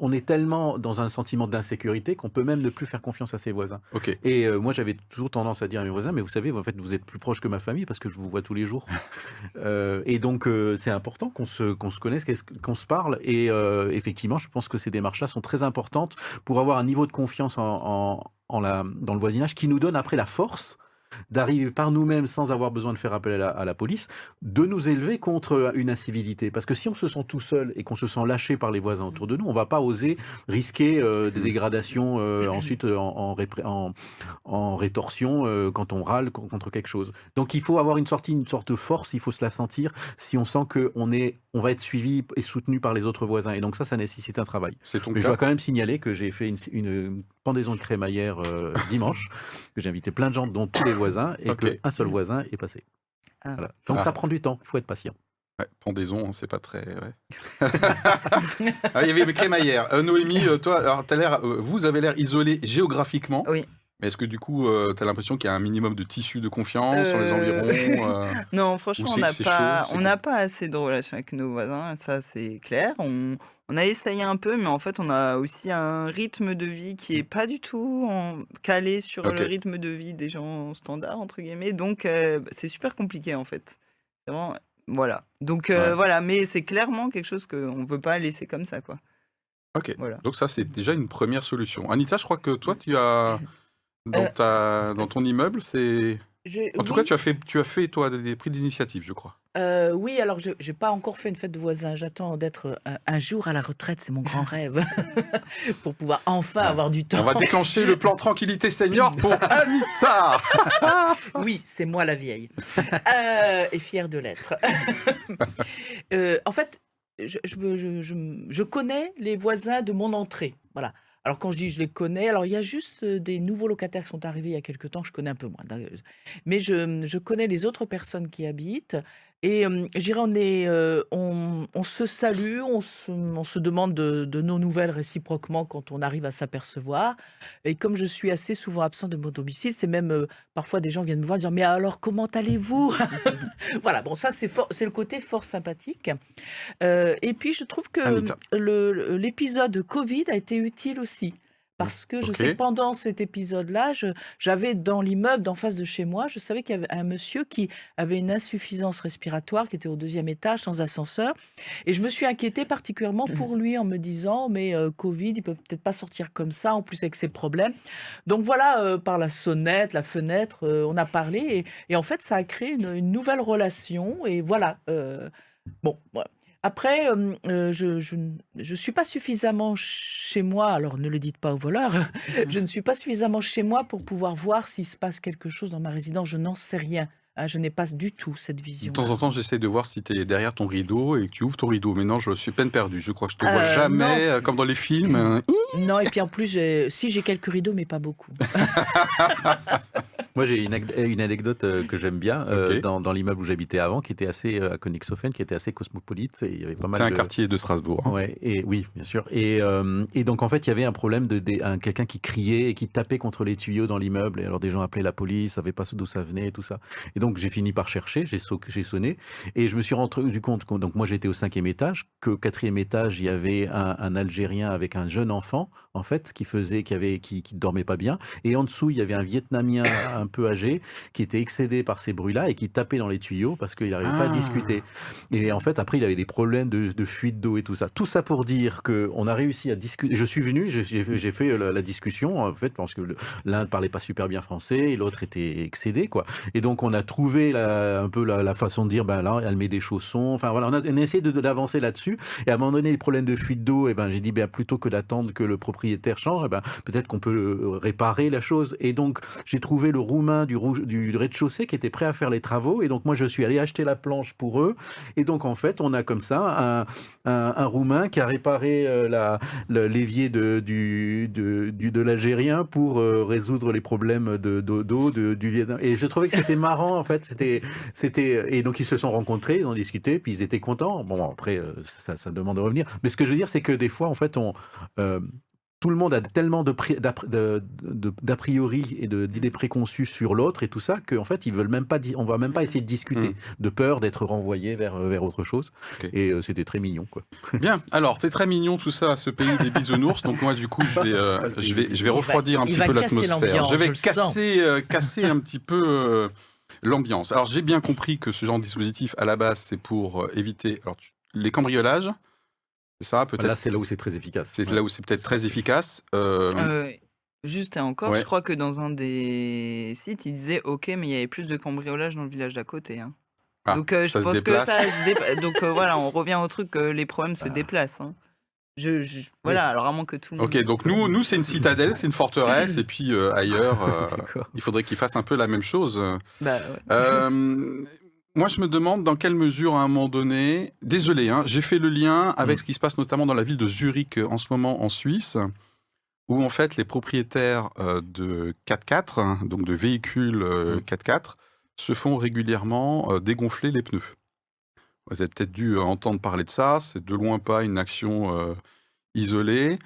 on, est tellement dans un sentiment d'insécurité qu'on peut même ne plus faire confiance à ses voisins. Et euh, moi, j'avais toujours tendance à dire à mes voisins, mais vous savez, en fait, vous êtes plus proche que ma famille parce que je vous vois tous les jours. Euh, et donc, euh, c'est important qu'on se, qu'on se connaisse, qu'on se parle. Et euh, effectivement, je pense que ces démarches-là sont très importantes pour avoir un niveau de confiance en, en- en la, dans le voisinage qui nous donne après la force d'arriver par nous-mêmes sans avoir besoin de faire appel à la, à la police, de nous élever contre une incivilité. Parce que si on se sent tout seul et qu'on se sent lâché par les voisins autour de nous, on va pas oser risquer euh, des dégradations euh, ensuite euh, en, en, répré- en- en rétorsion euh, quand on râle con- contre quelque chose. Donc il faut avoir une sortie, une sorte de force, il faut se la sentir si on sent qu'on est, on va être suivi et soutenu par les autres voisins. Et donc ça, ça nécessite un travail. Mais je dois quand même signaler que j'ai fait une, une pendaison de crémaillère dimanche, que j'ai invité plein de gens, dont tous les voisins, et qu'un seul voisin est passé.
Ah.
Voilà. Donc
Ah.
ça prend du temps, il faut être patient.
Ouais, pendaison, hein, c'est pas très. ouais. ah, il y avait mes crémaillères. Euh, Noémie, euh, toi, alors, t'as l'air, euh, vous avez l'air isolé géographiquement.
Oui.
Mais est-ce que du coup, tu as l'impression qu'il y a un minimum de tissu de confiance sur les
Euh,
environs euh,
Non, franchement, on n'a pas,
chaud, c'est
on n'a pas assez de relations avec nos voisins, ça c'est clair. On, on a essayé un peu, mais en fait, on a aussi un rythme de vie qui est pas du tout en- calé sur
Ok.
le rythme de vie des gens standards entre guillemets. Donc, euh, c'est super compliqué en fait. C'est Vraiment, voilà. Donc euh,
Ouais.
voilà, mais c'est clairement quelque chose qu'on veut pas laisser comme ça, quoi.
Ok.
Voilà.
Donc ça, c'est déjà une première solution. Anita, je crois que toi, tu as dans,
Euh,
ta, dans ton immeuble, c'est.
Je-
En tout
oui,
cas, tu as fait, tu as fait toi des prix d'initiative, je crois.
euh, oui, alors je n'ai pas encore fait une fête de voisins. J'attends d'être un, un jour à la retraite, c'est mon grand rêve, pour pouvoir enfin
Ouais.
avoir du temps.
On va déclencher le plan tranquillité senior pour Anita.
Oui, c'est moi la vieille. Euh, et fière de l'être. Euh, en fait, je- je connais les voisins de mon entrée. Voilà. Alors quand je dis je les connais, alors il y a juste des nouveaux locataires qui sont arrivés il y a quelques temps, je connais un peu moins. Mais je connais les autres personnes qui habitent. Et euh, je dirais, on, est, euh, on, on se salue, on se, on se demande de, de nos nouvelles réciproquement quand on arrive à s'apercevoir. Et comme je suis assez souvent absent de mon domicile, c'est même euh, parfois des gens viennent me voir dire Mais alors, comment allez-vous? Voilà, bon, ça, c'est le côté fort sympathique. Et puis, je trouve que le- l'épisode Covid a été utile aussi. Parce que je sais pendant cet épisode-là, j'avais dans l'immeuble d'en face de chez moi, je savais qu'il y avait un monsieur qui avait une insuffisance respiratoire, qui était au deuxième étage sans ascenseur. Et je me suis inquiétée particulièrement pour lui en me disant, mais euh, Covid, il peut peut-être pas sortir comme ça, en plus avec ses problèmes. Donc voilà, euh, par la sonnette, la fenêtre, euh, on a parlé. Et, et en fait, ça a créé une, une nouvelle relation. Et voilà. bon, voilà. Après, je, je suis pas suffisamment chez moi, alors ne le dites pas aux voleurs, je ne suis pas suffisamment chez moi pour pouvoir voir s'il se passe quelque chose dans ma résidence, je n'en sais rien. Ah, je n'ai pas du tout cette
De
vision.
temps en temps, j'essaie de voir si tu es derrière ton rideau et que tu ouvres ton rideau. Mais non, je suis peine perdu. Je crois que je te vois
Euh,
jamais,
non.
euh, comme dans les films.
Non, et puis en plus, si j'ai quelques rideaux, mais pas beaucoup.
Moi, j'ai une, une anecdote euh, que j'aime bien euh, dans, dans l'immeuble où j'habitais avant, qui était assez à Königshofen, qui était assez cosmopolite. Et il y avait pas mal
C'est un
de-
quartier de Strasbourg. hein.
Ouais, et oui, bien sûr. Et, euh, et donc en fait, il y avait un problème de, quelqu'un qui criait et qui tapait contre les tuyaux dans l'immeuble. Et alors des gens appelaient la police, savaient pas d'où ça venait, et tout ça. Et donc j'ai fini par chercher, j'ai so- j'ai sonné et je me suis rendu compte. que- Donc moi j'étais au cinquième étage, qu'au quatrième étage il y avait un, un Algérien avec un jeune enfant en fait qui faisait, qui avait, qui, qui dormait pas bien. Et en dessous il y avait un Vietnamien un peu âgé qui était excédé par ces bruits-là et qui tapait dans les tuyaux parce qu'il n'arrivait pas à
Ah.
discuter. Et en fait, après, il avait des problèmes de, de fuite d'eau et tout ça. Tout ça pour dire qu'on a réussi à discuter. Je suis venu, j'ai- fait la, la discussion, en fait, parce que l'un ne parlait pas super bien français et l'autre était excédé, quoi. Et donc, on a trouvé la- un peu la, façon de dire, ben là, elle met des chaussons. Enfin, voilà, on a, on a essayé d'avancer là-dessus. Et à un moment donné, les problèmes de fuite d'eau, et ben, j'ai dit, ben, plutôt que d'attendre que le propriétaire change, eh ben, peut-être qu'on peut euh, réparer la chose. Et donc, j'ai trouvé le roumain du, du rez-de-chaussée qui était prêt à faire les travaux. Et donc, moi, je suis allé acheter la planche pour eux. Et donc, en fait, on a comme ça un, un, Roumain qui a réparé euh, l'évier de, du, de, de l'Algérien pour euh, résoudre les problèmes de, d'eau, d'eau, de- du Vietnam. Et je trouvais que c'était marrant, en fait. C'était, c'était, et donc, ils se sont rencontrés, ils ont discuté, puis ils étaient contents. Bon, après, euh, ça, ça demande de revenir. Mais ce que je veux dire, c'est que des fois, en fait, on. euh, tout le monde a tellement de pri- d'a de- de- d'a priori et de- d'idées préconçues sur l'autre et tout ça qu'en fait ils veulent même pas di- on va même pas essayer de discuter
Mm.
de peur d'être renvoyé vers vers autre chose et euh, c'était très mignon quoi.
Bien, alors c'est très mignon tout ça, ce pays des bisounours. Donc moi du coup je vais, euh, je vais, je vais
va-
refroidir un petit peu l'atmosphère. Je vais casser, euh, casser un petit peu euh, l'ambiance. Alors j'ai bien compris que ce genre de dispositif à la base c'est pour euh, éviter alors, tu- les cambriolages. C'est ça peut-être?
Là c'est là où c'est très efficace.
C'est
Ouais.
là où c'est peut-être très efficace. Euh,
Euh, juste et encore,
Ouais.
je crois que dans un des sites, il disait OK, mais il y avait plus de cambriolage dans le village d'à côté. hein.
Ah,
Donc euh, je pense que ça se Donc euh, voilà, on revient au truc que les problèmes se
Ah.
déplacent. hein. Je, je- Voilà, alors à moins que tout le monde.
Ok, donc nous, nous c'est une citadelle, c'est une forteresse, et puis euh, ailleurs, euh, il faudrait qu'ils fassent un peu la même chose.
Bah, ouais.
Euh, moi, je me demande dans quelle mesure, à un moment donné, désolé, hein, j'ai fait le lien avec
Mm.
ce qui se passe notamment dans la ville de Zurich en ce moment en Suisse, où en fait les propriétaires de 4x4, hein, donc de véhicules euh,
Mm.
4x4, se font régulièrement dégonfler les pneus. Vous avez peut-être dû euh, entendre parler de ça, c'est de loin pas une action euh, isolée.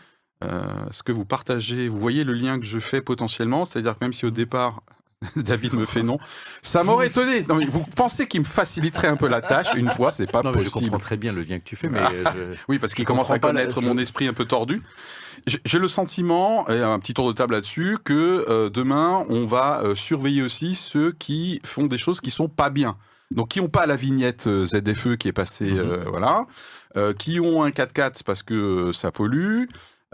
Euh, Est-ce que vous partagez, vous voyez le lien que je fais potentiellement, c'est-à-dire que même si au départ David me fait non, ça m'aurait étonné. Non, mais vous pensez qu'il me faciliterait un peu la tâche? Une fois, c'est pas
Non, mais je
possible.
comprends très bien le lien que tu fais mais euh, je-
Oui, parce qu'il commence à
la-
connaître mon esprit un peu tordu. J'ai j'ai le sentiment, et un petit tour de table là-dessus, que euh, demain, on va euh, surveiller aussi ceux qui font des choses qui sont pas bien. Donc, qui n'ont pas la vignette euh, ZFE qui est passée,
Mhm.
euh, voilà, euh, qui ont un 4x4 parce que ça pollue.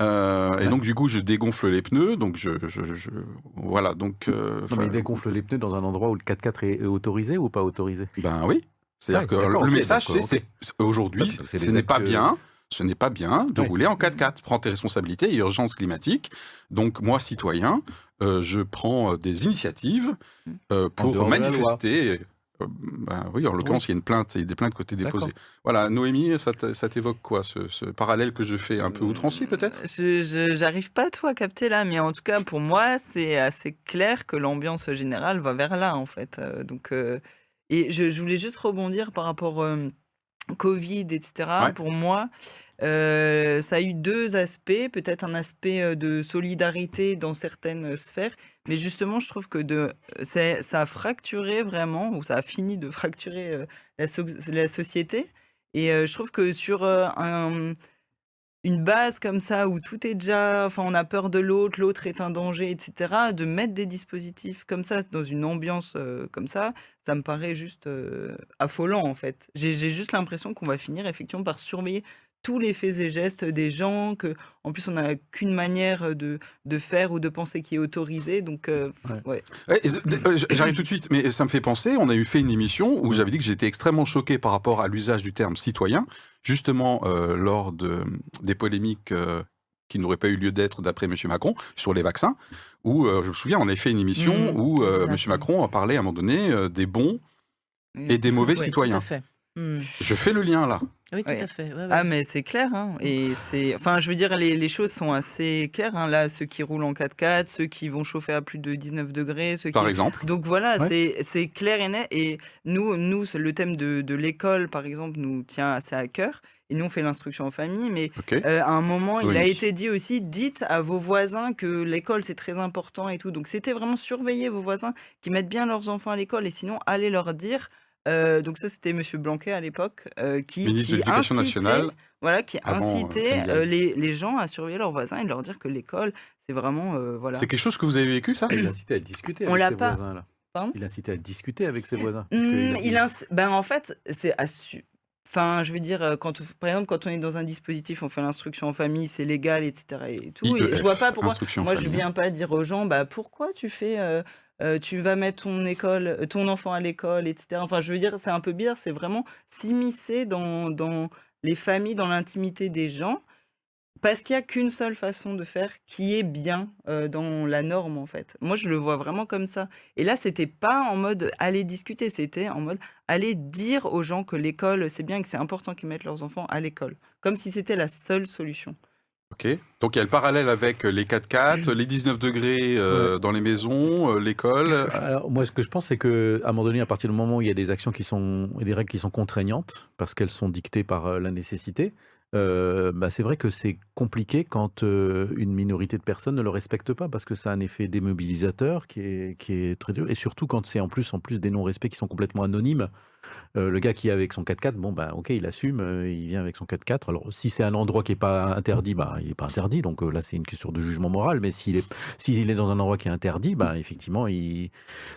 euh, Et donc, du coup, je dégonfle les pneus. Donc, je. je- je- voilà. Donc.
non, mais dégonfle les pneus dans un endroit où le 4x4 est autorisé ou pas autorisé?
Ben oui. C'est-à-dire
Ouais,
que le message, c'est aujourd'hui, ce n'est pas bien. Ce n'est pas bien de rouler en 4x4. Prends tes responsabilités, il y a urgence climatique. Donc, moi, citoyen, euh, je prends des initiatives euh, pour manifester. Euh, ben oui, en l'occurrence, il y a une plainte, il y a des plaintes côté déposées.
D'accord.
Voilà, Noémie, ça t'évoque quoi, ce, ce parallèle que je fais un peu outrancier, peut-être?
Je- J'arrive pas trop à capter là, mais en tout cas pour moi c'est assez clair que l'ambiance générale va vers là en fait. Euh, donc euh, et je, je voulais juste rebondir par rapport euh, Covid etc.
Ouais.
Pour moi, euh, ça a eu deux aspects, peut-être un aspect euh, de solidarité dans certaines sphères, mais justement je trouve que c'est- ça a fracturé vraiment ou ça a fini de fracturer euh, la, so- la société. Et euh, je trouve que sur euh, un une base comme ça où tout est déjà, enfin on a peur de l'autre, l'autre est un danger, etc. De mettre des dispositifs comme ça dans une ambiance euh, comme ça, ça me paraît juste euh, affolant en fait. J'ai juste l'impression qu'on va finir effectivement par surveiller tous les faits et gestes des gens, que en plus on n'a qu'une manière de, de faire ou de penser qui est autorisée, donc euh,
Ouais.
ouais.
Ouais, et, euh, J'arrive tout de suite, mais ça me fait penser, on a eu fait une émission où j'avais dit que j'étais extrêmement choqué par rapport à l'usage du terme citoyen, justement euh, lors de, des polémiques euh, qui n'aurait pas eu lieu d'être d'après M. Macron, sur les vaccins, où, euh, je me souviens, on avait fait une émission
Mmh,
où euh, M. Macron a parlé à un moment donné euh, des bons et des mauvais
Oui, tout
citoyens.
Hmm.
Je fais le lien là.
Oui, tout
Ouais.
à fait. ouais, ouais.
Ah mais c'est clair, hein. et c'est, enfin je veux dire les, les choses sont assez claires, hein. là ceux qui roulent en 4x4, ceux qui vont chauffer à plus de 19 degrés, ceux qui...
Par exemple.
Donc voilà,
Ouais.
c'est c'est clair et net, et nous, nous le thème de, de l'école par exemple nous tient assez à cœur, et nous on fait l'instruction en famille, mais euh, à un moment il a été dit aussi, dites à vos voisins que l'école c'est très important et tout, donc c'était vraiment surveiller vos voisins qui mettent bien leurs enfants à l'école, et sinon allez leur dire... euh, donc ça c'était Monsieur Blanquet à l'époque euh, qui,
Ministre de
qui
l'Éducation
incitait-
nationale.
voilà, qui
avant, euh,
incitait euh, les, les gens à surveiller leurs voisins et leur dire que l'école, c'est vraiment. euh, voilà.
C'est quelque chose que vous avez vécu, ça?
Il incité à discuter
On
avec ses
pas.
voisins. Là.
Pardon?
Il incitait à discuter avec ses voisins. il-
inc- ben, en fait, c'est assu- Enfin, je veux dire, quand, on- par exemple, quand on est dans un dispositif, on fait l'instruction en famille, c'est légal, etc. Et tout. Et
IEF,
je vois pas pourquoi. Moi, je viens pas dire aux gens, bah pourquoi tu fais, euh, tu vas mettre ton euh, enfant à l'école, etc. Enfin, je veux dire, c'est un peu bizarre. C'est vraiment s'immiscer dans, les familles, dans l'intimité des gens, parce qu'il y a qu'une seule façon de faire qui est bien euh, dans la norme en fait. Moi, je le vois vraiment comme ça. Et là, c'était pas en mode aller discuter, c'était en mode aller dire aux gens que l'école c'est bien et que c'est important qu'ils mettent leurs enfants à l'école, comme si c'était la seule solution.
Ok. Donc il y a le parallèle avec les 4x4, les 19 degrés euh, dans les maisons, euh, l'école.
Moi, ce que je pense, c'est que à un moment donné, à partir du moment où il y a des actions qui sont et des règles qui sont contraignantes parce qu'elles sont dictées par euh, la nécessité, euh, bah, c'est vrai que c'est compliqué quand euh, une minorité de personnes ne le respectent pas parce que ça a un effet démobilisateur qui est, qui est très dur et surtout quand c'est en plus en plus des non-respects qui sont complètement anonymes. Euh, le gars qui est avec son 4x4, bon bah ok, il assume, euh, il vient avec son 4x4. Alors si c'est un endroit qui est pas interdit, bah il est pas interdit. Donc euh, là c'est une question de jugement moral. Mais s'il est s'il est dans un endroit qui est interdit, bah effectivement il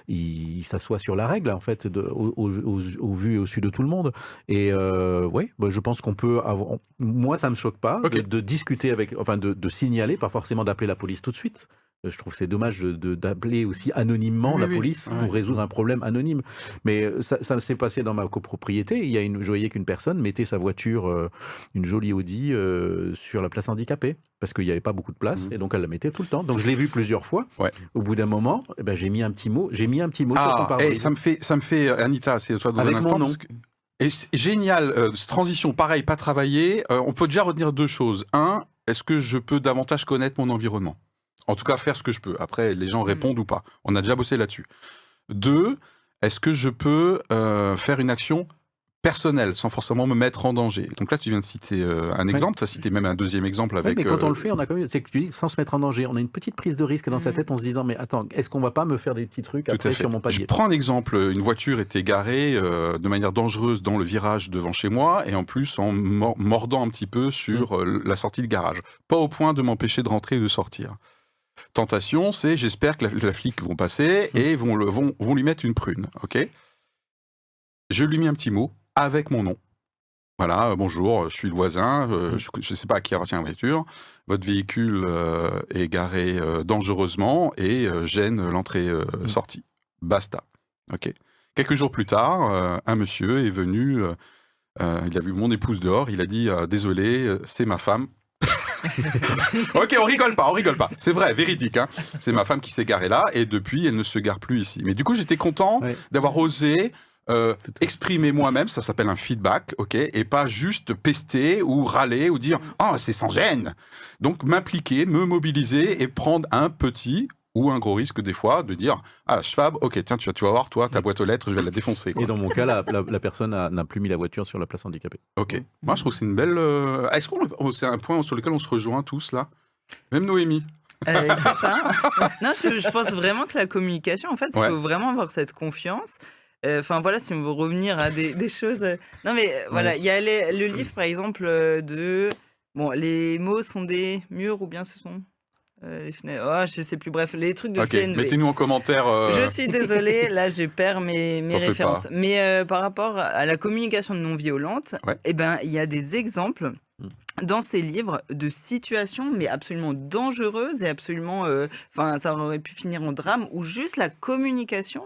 il, il s'assoit sur la règle en fait de, au, au, au- au vu et au su de tout le monde. Et ouais, bah, je pense qu'on peut avoir. Moi ça me choque pas de, de discuter avec, enfin de, de signaler, pas forcément d'appeler la police tout de suite. Euh, Je trouve que c'est dommage de- de- d'appeler aussi anonymement
Oui,
la police pour résoudre un problème anonyme. Mais euh, ça, ça s'est passé dans ma copropriété. Il y a une, je voyais qu'une personne mettait sa voiture, euh, une jolie Audi, euh, sur la place handicapée parce qu'il n'y avait pas beaucoup de place
Mhm.
et donc elle la mettait tout le temps. Donc je l'ai vu plusieurs fois.
Ouais.
Au bout d'un moment, eh ben, j'ai mis un petit mot. J'ai mis un petit mot
Ah, eh, ça me fait, ça me fait, Anita, c'est toi dans
Avec
un
mon
instant.
nom.
parce que- Et génial, euh, transition, pareil, pas travaillé. Euh, on peut déjà retenir deux choses. Un, est-ce que je peux davantage connaître mon environnement? En tout cas, faire ce que je peux. Après, les gens répondent ou pas. On a déjà bossé là-dessus. Deux, est-ce que je peux euh, faire une action personnelle sans forcément me mettre en danger? Donc là, tu viens de citer euh, un exemple. Tu as cité même un deuxième exemple
Ouais,
avec.
mais quand on
euh,
le fait, on a quand même, c'est que tu dis, sans se mettre en danger, on a une petite prise de risque dans sa
Mhm.
tête en se disant, mais attends, est-ce qu'on va pas me faire des petits trucs
Tout
après
à fait.
sur mon
Je
palier
prends un exemple. Une voiture était garée euh, de manière dangereuse dans le virage devant chez moi et en plus en mor- mordant un petit peu sur euh, la sortie de garage. Pas au point de m'empêcher de rentrer et de sortir. Tentation, c'est j'espère que la, la flic vont passer et vont, le, vont, vont lui mettre une prune. Ok? Je lui mets un petit mot avec mon nom. Voilà, euh, bonjour, je suis le voisin, euh, je ne sais pas à qui appartient la voiture. Votre véhicule euh, est garé euh, dangereusement et euh, gêne l'entrée-sortie. Basta. Ok? Quelques jours plus tard, euh, un monsieur est venu, euh, euh, il a vu mon épouse dehors, il a dit euh, Désolé, euh, c'est ma femme. Ok, on rigole pas, on rigole pas. C'est vrai, véridique. Hein. C'est ma femme qui s'est garée là et depuis, elle ne se gare plus ici. Mais du coup, j'étais content d'avoir osé euh, exprimer moi-même, ça s'appelle un feedback, ok, et pas juste pester ou râler ou dire oh c'est sans gêne. Donc m'impliquer, me mobiliser et prendre un petit ou un gros risque des fois de dire ah Schwab, ok tiens tu vas, tu vas voir toi ta boîte aux lettres je vais la défoncer. quoi.
Et dans mon cas, la, la- la personne a- n'a plus mis la voiture sur la place handicapée.
Ok. Moi je trouve que c'est une belle. euh, Est-ce qu'on oh, c'est un point sur lequel on se rejoint tous là, même Noémie.
Euh, non, je, je pense vraiment que la communication, en fait, il
Ouais.
faut vraiment avoir cette confiance. Euh, Enfin voilà, si on veut revenir à des, des choses. Non mais voilà, il y a les- le livre par exemple de bon, les mots sont des murs ou bien ce sont euh, les fenêtres. Oh, je sais plus. Bref, les trucs de
Ok.
CNV.
Mettez-nous en commentaire. euh,
Je suis désolée, là je perds mes, références. Mais euh, par rapport à la communication non violente,
Ouais.
eh ben il y a des exemples
Mm.
dans ces livres de situations mais absolument dangereuses et absolument, euh, enfin ça aurait pu finir en drame où juste la communication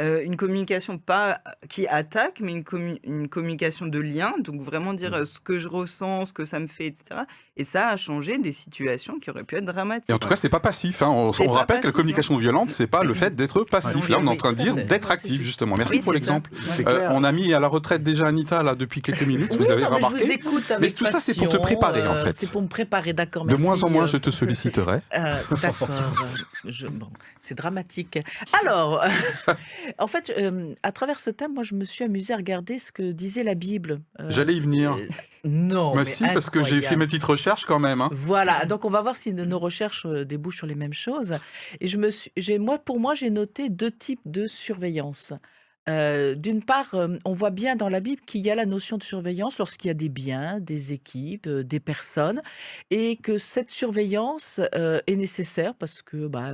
euh, une communication pas qui attaque, mais une, commu- une communication de lien. Donc vraiment dire euh, ce que je ressens, ce que ça me fait, etc. Et ça a changé des situations qui auraient pu être dramatiques.
Et en tout cas, c'est pas passif. hein. On,
C'est
on
pas
rappelle que la
passif,
communication violente, c'est pas le fait d'être passif.
Non,
Là, on est en train de dire d'être
Non,
actif, justement. Merci
Oui,
pour l'exemple. Euh, on a mis à la retraite déjà Anita là depuis quelques minutes. vous
Oui,
avez
non, mais je
remarqué
vous écoute avec
tout ça, c'est pour te préparer, en
euh,
fait.
C'est pour me préparer, d'accord.
De moins en moins,
euh,
je te solliciterai.
Euh, D'accord. je- bon, c'est dramatique. Alors, en fait, euh, à travers ce thème, moi, je me suis amusée à regarder ce que disait la Bible. Euh,
J'allais y venir.
euh, non,
Mais
mais
si, parce que j'ai fait mes petites recherches quand même. hein.
Voilà, donc on va voir si nos recherches euh, débouchent sur les mêmes choses. Et je me suis, moi, pour moi, j'ai noté deux types de surveillance. Euh, D'une part, euh, on voit bien dans la Bible qu'il y a la notion de surveillance lorsqu'il y a des biens, des équipes, des personnes, et que cette surveillance est nécessaire parce que bah,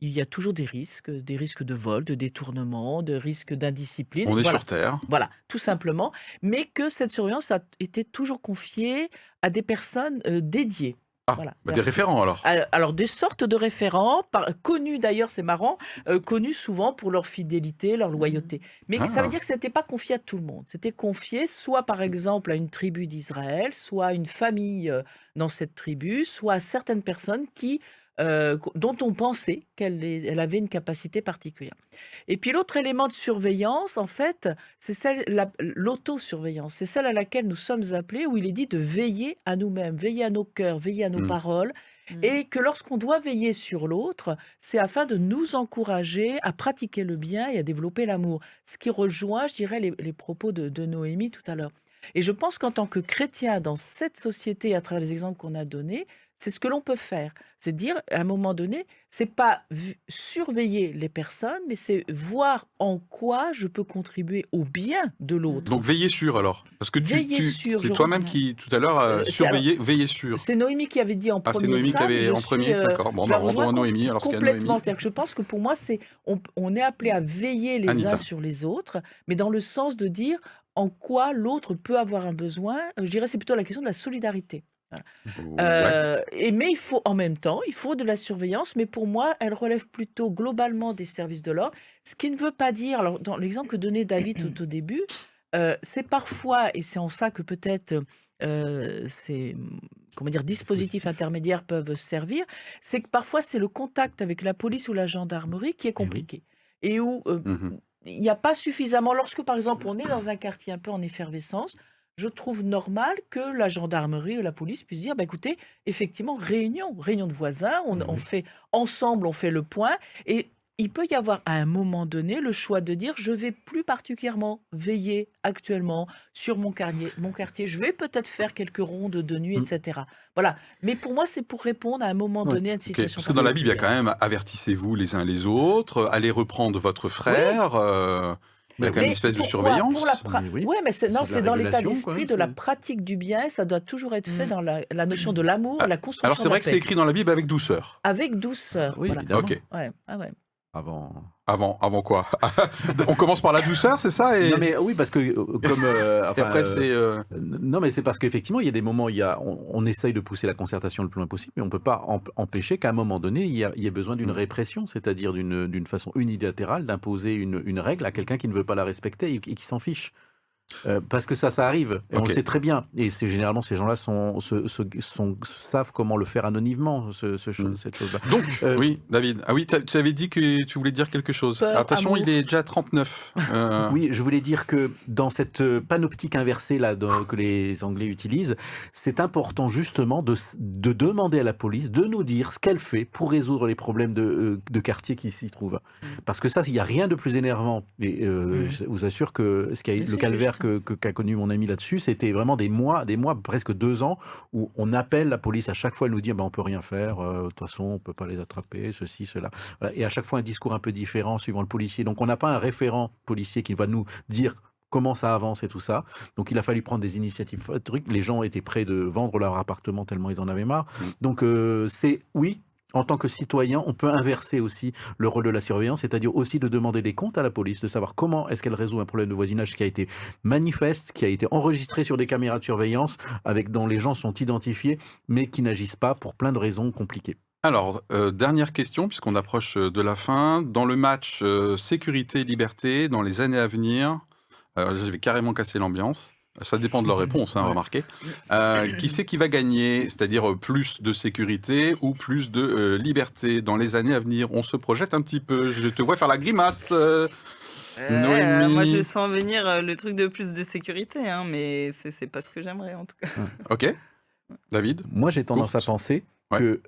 il y a toujours des risques, des risques de vol, de détournement, de risques d'indiscipline.
On est
Voilà.
sur Terre.
Voilà, tout simplement. Mais que cette surveillance a été toujours confiée à des personnes euh, dédiées.
Ah,
Voilà.
bah, des référents alors.
Alors, des sortes de référents, par- connus d'ailleurs, c'est marrant, euh, connus souvent pour leur fidélité, leur loyauté. Mais que ça
Ah.
veut dire que ce n'était pas confié à tout le monde. C'était confié soit par exemple à une tribu d'Israël, soit à une famille euh, dans cette tribu, soit à certaines personnes qui, euh, dont on pensait qu'elle elle avait une capacité particulière. Et puis l'autre élément de surveillance, en fait, c'est celle, la- l'autosurveillance. C'est celle à laquelle nous sommes appelés, où il est dit de veiller à nous-mêmes, veiller à nos cœurs, veiller à nos
Mm.
paroles, et que lorsqu'on doit veiller sur l'autre, c'est afin de nous encourager à pratiquer le bien et à développer l'amour. Ce qui rejoint, je dirais, les, les propos de, de Noémie tout à l'heure. Et je pense qu'en tant que chrétien dans cette société, à travers les exemples qu'on a donnés, c'est ce que l'on peut faire. C'est dire, à un moment donné, c'est pas surveiller les personnes, mais c'est voir en quoi je peux contribuer au bien de l'autre.
Donc veillez sur alors. Parce que tu, tu- c'est toi-même qui, tout à l'heure, euh,
Euh, c'est
surveillez, veillez sur.
C'est Noémie qui avait dit en
Ah,
premier
c'est Noémie
ça,
qui avait en premier.
euh,
D'accord. Bon,
la rejoins
rejoins Noémie alors
Complètement. C'est-à-dire que je pense que pour moi, c'est on, on est appelé à veiller les
Anita.
uns sur les autres, mais dans le sens de dire en quoi l'autre peut avoir un besoin. Euh, Je dirais c'est plutôt la question de la solidarité.
Ouais.
Euh, et mais il faut en même temps, il faut de la surveillance, mais pour moi, elle relève plutôt globalement des services de l'ordre, ce qui ne veut pas dire, alors dans l'exemple que donnait David tout au début, euh, c'est parfois, et c'est en ça que peut-être euh, ces comment dire, dispositifs intermédiaires peuvent servir, c'est que parfois c'est le contact avec la police ou la gendarmerie qui est compliqué. Et où
Mhm.
il n'y a pas suffisamment, lorsque par exemple on est dans un quartier un peu en effervescence, je trouve normal que la gendarmerie ou la police puisse dire, bah, écoutez, effectivement, réunion, réunion de voisins, on, fait ensemble, on fait le point, et il peut y avoir à un moment donné le choix de dire, je vais plus particulièrement veiller actuellement sur mon quartier, mon quartier, je vais peut-être faire quelques rondes de nuit,
Mm.
etc. Voilà. Mais pour moi, c'est pour répondre à un moment
Ouais.
donné à une situation.
Parce que dans la Bible, il y a quand même avertissez-vous les uns les autres, allez reprendre votre frère. euh, il y a quand même
Mais
une espèce de surveillance.
Pour la pra-
Mais oui.
Ouais, mais c'est, non,
C'est de la
c'est dans l'état d'esprit de la pratique du bien. Ça doit toujours être fait
Mm.
dans la, la notion de l'amour,
Ah,
la construction
Alors c'est vrai que c'est écrit dans la Bible avec douceur.
Avec douceur.
Oui,
voilà.
évidemment.
Ok.
Ouais, ah ouais.
Avant.
Avant, avant quoi? On commence par la douceur, c'est ça? Et,
Non mais oui parce que euh, comme euh,
et après
euh,
c'est.
Non, mais c'est parce qu'effectivement, il y a des moments, il y a, on, on essaye de pousser la concertation le plus loin possible, mais on ne peut pas emp- empêcher qu'à un moment donné, il y, a, il y ait besoin d'une
Mm.
répression, c'est-à-dire d'une d'une façon unilatérale d'imposer une, une règle à quelqu'un qui ne veut pas la respecter et qui, qui s'en fiche. Euh, parce que ça, ça arrive, et on le sait très bien. Et c'est généralement ces gens-là sont, se- se- sont- savent comment le faire anonymement, ce, ce cho-
Mm.
cette chose-là.
Donc,
Euh,
oui, David. Ah oui, tu avais dit que tu voulais dire quelque chose.
Peur,
Attention,
amour.
il est déjà 39. Euh,
Oui, je voulais dire que dans cette euh, panoptique inversée là dans- que les Anglais utilisent, c'est important justement de, demander à la police de nous dire ce qu'elle fait pour résoudre les problèmes de, de quartier qui s'y trouvent. Parce que ça, il n'y a rien de plus énervant. Et euh,
Mm.
je vous assure que ce qui a,
Mais
le calvaire
juste.
Que- qu'a connu mon ami là-dessus, c'était vraiment des mois, des mois, presque deux ans, où on appelle la police à chaque fois, elle nous dit ben, on peut rien faire, euh, de toute façon, on peut pas les attraper, ceci, cela. Voilà. Et à chaque fois, un discours un peu différent suivant le policier. Donc, on n'a pas un référent policier qui va nous dire comment ça avance et tout ça. Donc, il a fallu prendre des initiatives. euh, trucs. Les gens étaient prêts de vendre leur appartement tellement ils en avaient marre.
Mm.
Donc, euh, c'est oui. En tant que citoyen, on peut inverser aussi le rôle de la surveillance, c'est-à-dire aussi de demander des comptes à la police, de savoir comment est-ce qu'elle résout un problème de voisinage qui a été manifeste, qui a été enregistré sur des caméras de surveillance, avec dont les gens sont identifiés, mais qui n'agissent pas pour plein de raisons compliquées.
Alors, euh, dernière question, puisqu'on approche euh, de la fin. Dans le match euh, sécurité-liberté, dans les années à venir, euh, je vais carrément casser l'ambiance. Ça dépend de leur réponse, hein,
Ouais.
remarquez. Euh, qui c'est qui va gagner C'est-à-dire euh, plus de sécurité ou plus de euh, liberté dans les années à venir? On se projette un petit peu. Je te vois faire la grimace. euh.
Euh,
Noémie.
moi, je sens venir le truc de plus de sécurité, hein, mais c'est c'est pas ce que j'aimerais en tout cas.
Ok. David?
Moi, j'ai tendance
Courte.
à penser
Ouais.
que,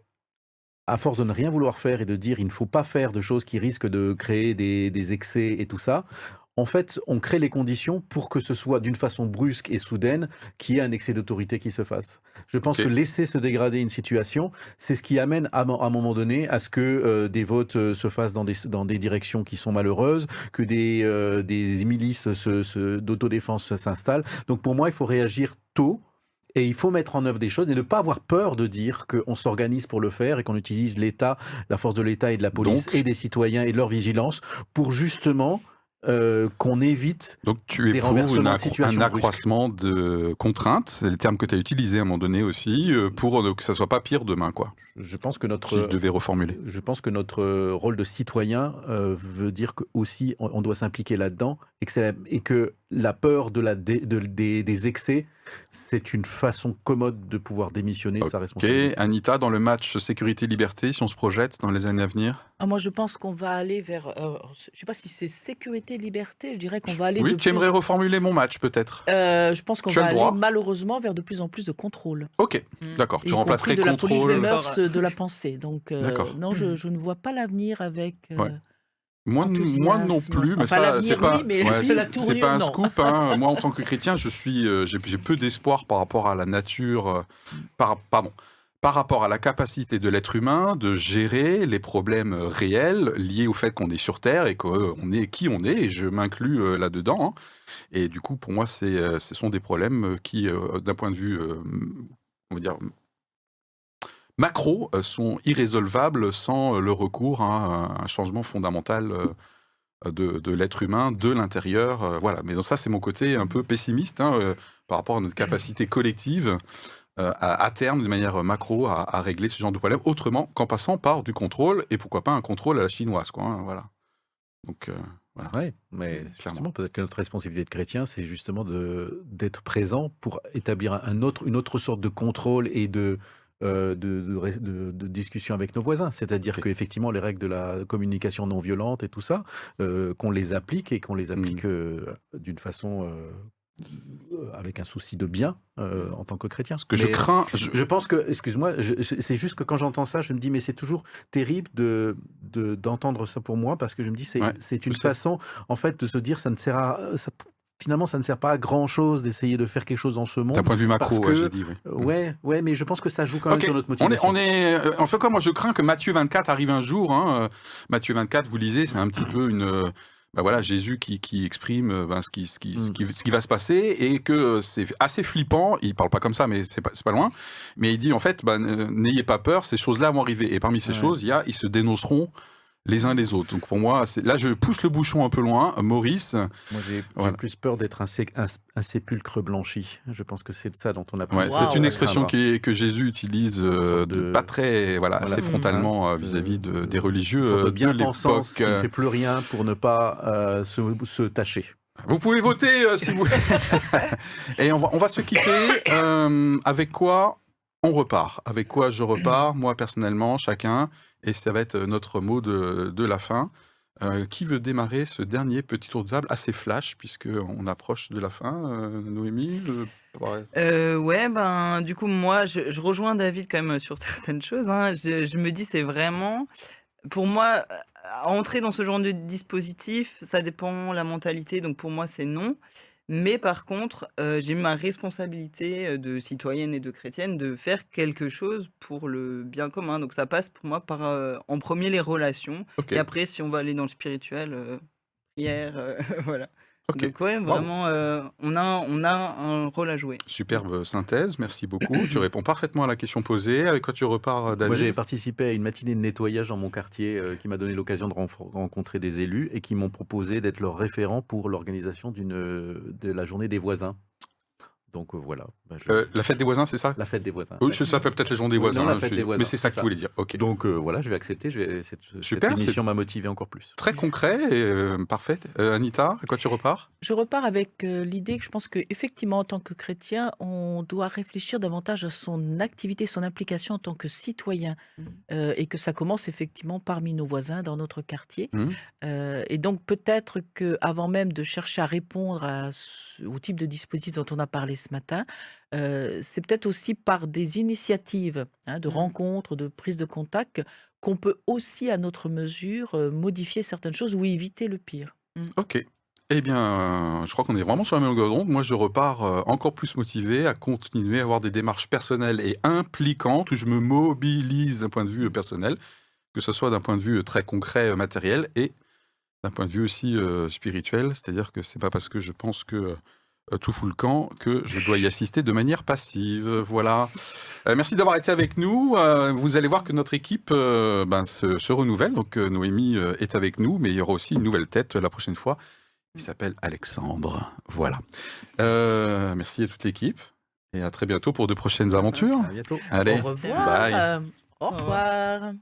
à force de ne rien vouloir faire et de dire il ne faut pas faire de choses qui risquent de créer des, des excès et tout ça, en fait, on crée les conditions pour que ce soit d'une façon brusque et soudaine qu'il y ait un excès d'autorité qui se fasse. Je pense que laisser se dégrader une situation, c'est ce qui amène à, un moment donné à ce que euh, des votes euh, se fassent dans des, dans des directions qui sont malheureuses, que des, euh, des milices se- se- d'autodéfense s'installent. Donc pour moi, il faut réagir tôt et il faut mettre en œuvre des choses et ne pas avoir peur de dire qu'on s'organise pour le faire et qu'on utilise l'État, la force de l'État et de la police
Donc-
et des citoyens et de leur vigilance pour justement euh, qu'on évite.
Donc tu
Des
éprouves une accro- un accroissement de contraintes, c'est le terme que tu as utilisé à un moment donné aussi, euh, pour euh, que ça soit pas pire demain, quoi.
Je pense que notre
Si je devais reformuler.
je pense que notre euh, rôle de citoyen euh, veut dire que aussi on, on doit s'impliquer là-dedans et que, la- et que la peur de la dé- de- des, des excès, c'est une façon commode de pouvoir démissionner de sa
Ok,
responsabilité.
Anita, dans le match sécurité-liberté, si on se projette dans les années à venir?
Ah, moi, je pense qu'on va aller vers. euh, je ne sais pas si c'est sécurité, liberté. Je dirais qu'on va aller.
Oui, tu aimerais
plus-
reformuler mon match peut-être
Euh, je pense qu'on
Tu as
va
le
aller
droit.
malheureusement vers de plus en plus de contrôle.
Ok, d'accord.
y
Tu remplacerais
de la police des
contrôle.
mœurs, de la pensée. Donc, euh, non, je, je ne vois pas l'avenir avec. euh,
Ouais. Moi, non plus, mais
Enfin,
ça, c'est pas,
oui, mais
ouais,
tournure,
pas un
non.
scoop. hein. moi, en tant que chrétien, je suis, euh, j'ai peu d'espoir par rapport à la nature, euh, par, pardon, par rapport à la capacité de l'être humain de gérer les problèmes euh, réels liés au fait qu'on est sur Terre et qu'on est qui on est, et je m'inclus euh, là-dedans. hein. Et du coup, pour moi, c'est, ce sont des problèmes qui, d'un point de vue, on va dire, macro, euh, sont irrésolvables sans euh, le recours à un changement fondamental euh, de, de l'être humain, de l'intérieur. voilà. Mais ça, c'est mon côté un peu pessimiste hein, par rapport à notre capacité collective euh, à, à terme, de manière macro, à, à régler ce genre de problème autrement qu'en passant par du contrôle et pourquoi pas un contrôle à la chinoise. Quoi, hein, voilà. Donc, euh,
Ouais, mais
Clairement.
peut-être que notre responsabilité de chrétien, c'est justement d'être présent pour établir un autre, une autre sorte de contrôle et de, de, de de- de discussion avec nos voisins. C'est-à-dire
Ok.
qu'effectivement, les règles de la communication non violente et tout ça, euh, qu'on les applique et qu'on les applique euh, d'une façon euh, euh, avec un souci de bien euh, en tant que chrétien.
ce que je crains, je-
je pense que, excuse-moi, c'est juste que quand j'entends ça, je me dis, mais c'est toujours terrible de de- d'entendre ça pour moi, parce que je me dis, c'est
Ouais,
une façon, en fait, de se dire, ça ne sert à. ça- finalement, ça ne sert pas à grand-chose d'essayer de faire quelque chose dans ce
d'un
monde.
point de vue macro,
parce
ouais,
que-
j'ai dit, oui.
Ouais, ouais, mais je pense que ça joue quand même sur notre
On est,
motivation.
on est, euh, en fait, quoi, moi, je crains que Matthieu 24 arrive un jour. hein, euh, Matthieu 24, vous lisez, c'est un petit peu une. euh, bah voilà, Jésus qui, qui exprime ben, ce, qui, ce, qui, ce, qui, ce qui va se passer et que c'est assez flippant. Il parle pas comme ça, mais c'est pas, pas loin. Mais il dit en fait, ben, n'ayez pas peur, ces choses-là vont arriver. Et parmi ces
Ouais.
choses, il y a, ils se dénonceront les uns les autres. Donc pour moi, là, je pousse le bouchon un peu loin. Maurice,
Moi, j'ai
Voilà.
plus peur d'être un, sé- un- un sépulcre blanchi. Je pense que c'est de ça dont on a
Ouais,
Waouh.
c'est une
Ouais,
expression qui est- que Jésus utilise euh, de, pas très, voilà,
Voilà.
assez frontalement euh, vis-à-vis de-
de-
des religieux euh,
de bien-pensance
l'époque.
qui ne fait plus rien pour ne pas euh, se, se tâcher.
Vous pouvez voter euh, si vous. Et on va, on va se quitter euh, avec quoi on repart? Avec quoi je repars, moi personnellement, chacun? Et ça va être notre mot de, de la fin. Euh, qui veut démarrer ce dernier petit tour de table assez flash, puisqu'on approche de la fin euh, Noémie.
Euh, ouais, ben, du coup, moi, je, je rejoins David quand même sur certaines choses. hein. Je, je me dis, c'est vraiment, pour moi, euh, entrer dans ce genre de dispositif, ça dépend la mentalité. Donc, pour moi, c'est non. Mais par contre, euh, j'ai ma responsabilité euh, de citoyenne et de chrétienne de faire quelque chose pour le bien commun. Donc, ça passe pour moi par, euh, en premier, les relations. Et après, si on va aller dans le spirituel, prière, voilà.
Ok.
Donc, ouais, vraiment, euh, on, a, on a un rôle à jouer.
Superbe synthèse, merci beaucoup. tu réponds parfaitement à la question posée. Avec quoi tu repars, euh, David
Moi, j'ai participé à une matinée de nettoyage dans mon quartier euh, qui m'a donné l'occasion de rencontrer des élus et qui m'ont proposé d'être leur référent pour l'organisation d'une de la journée des voisins. Donc euh, voilà, je-
Euh, la fête des voisins, c'est ça?
La fête des voisins.
Oui, ça s'appelle peut-être les gens des voisins.
non, la fête
je-
des voisins,
Mais c'est ça que
ça.
tu voulais dire.
Donc euh, voilà, je vais accepter. Je vais, cette,
Super,
cette émission m'a motivé encore plus.
Très concret et euh, parfait. Euh, Anita, à quoi tu repars?
Je repars avec euh, l'idée que je pense qu'effectivement, en tant que chrétien, on doit réfléchir davantage à son activité, son implication en tant que citoyen. Euh, et que ça commence effectivement parmi nos voisins, dans notre quartier. Euh, et donc peut-être qu'avant même de chercher à répondre à ce- au type de dispositif dont on a parlé ce matin, euh, c'est peut-être aussi par des initiatives hein, de
Mhm.
rencontres, de prise de contact, qu'on peut aussi, à notre mesure, modifier certaines choses ou éviter le pire.
Ok. Eh bien, je crois qu'on est vraiment sur la même longueur d'onde. Moi, je repars encore plus motivé à continuer à avoir des démarches personnelles et impliquantes où je me mobilise d'un point de vue personnel, que ce soit d'un point de vue très concret, matériel, et d'un point de vue aussi euh, spirituel. C'est-à-dire que c'est pas parce que je pense que tout fout le camp que je dois y assister de manière passive. Voilà. Euh, merci d'avoir été avec nous. Euh, vous allez voir que notre équipe euh, ben, se, se renouvelle. Donc euh, Noémie euh, est avec nous, mais il y aura aussi une nouvelle tête euh, la prochaine fois. Il s'appelle Alexandre. Voilà. Euh, merci à toute l'équipe et à très bientôt pour de prochaines aventures.
À bientôt.
Allez,
Au revoir.
bye.
Euh, Au revoir.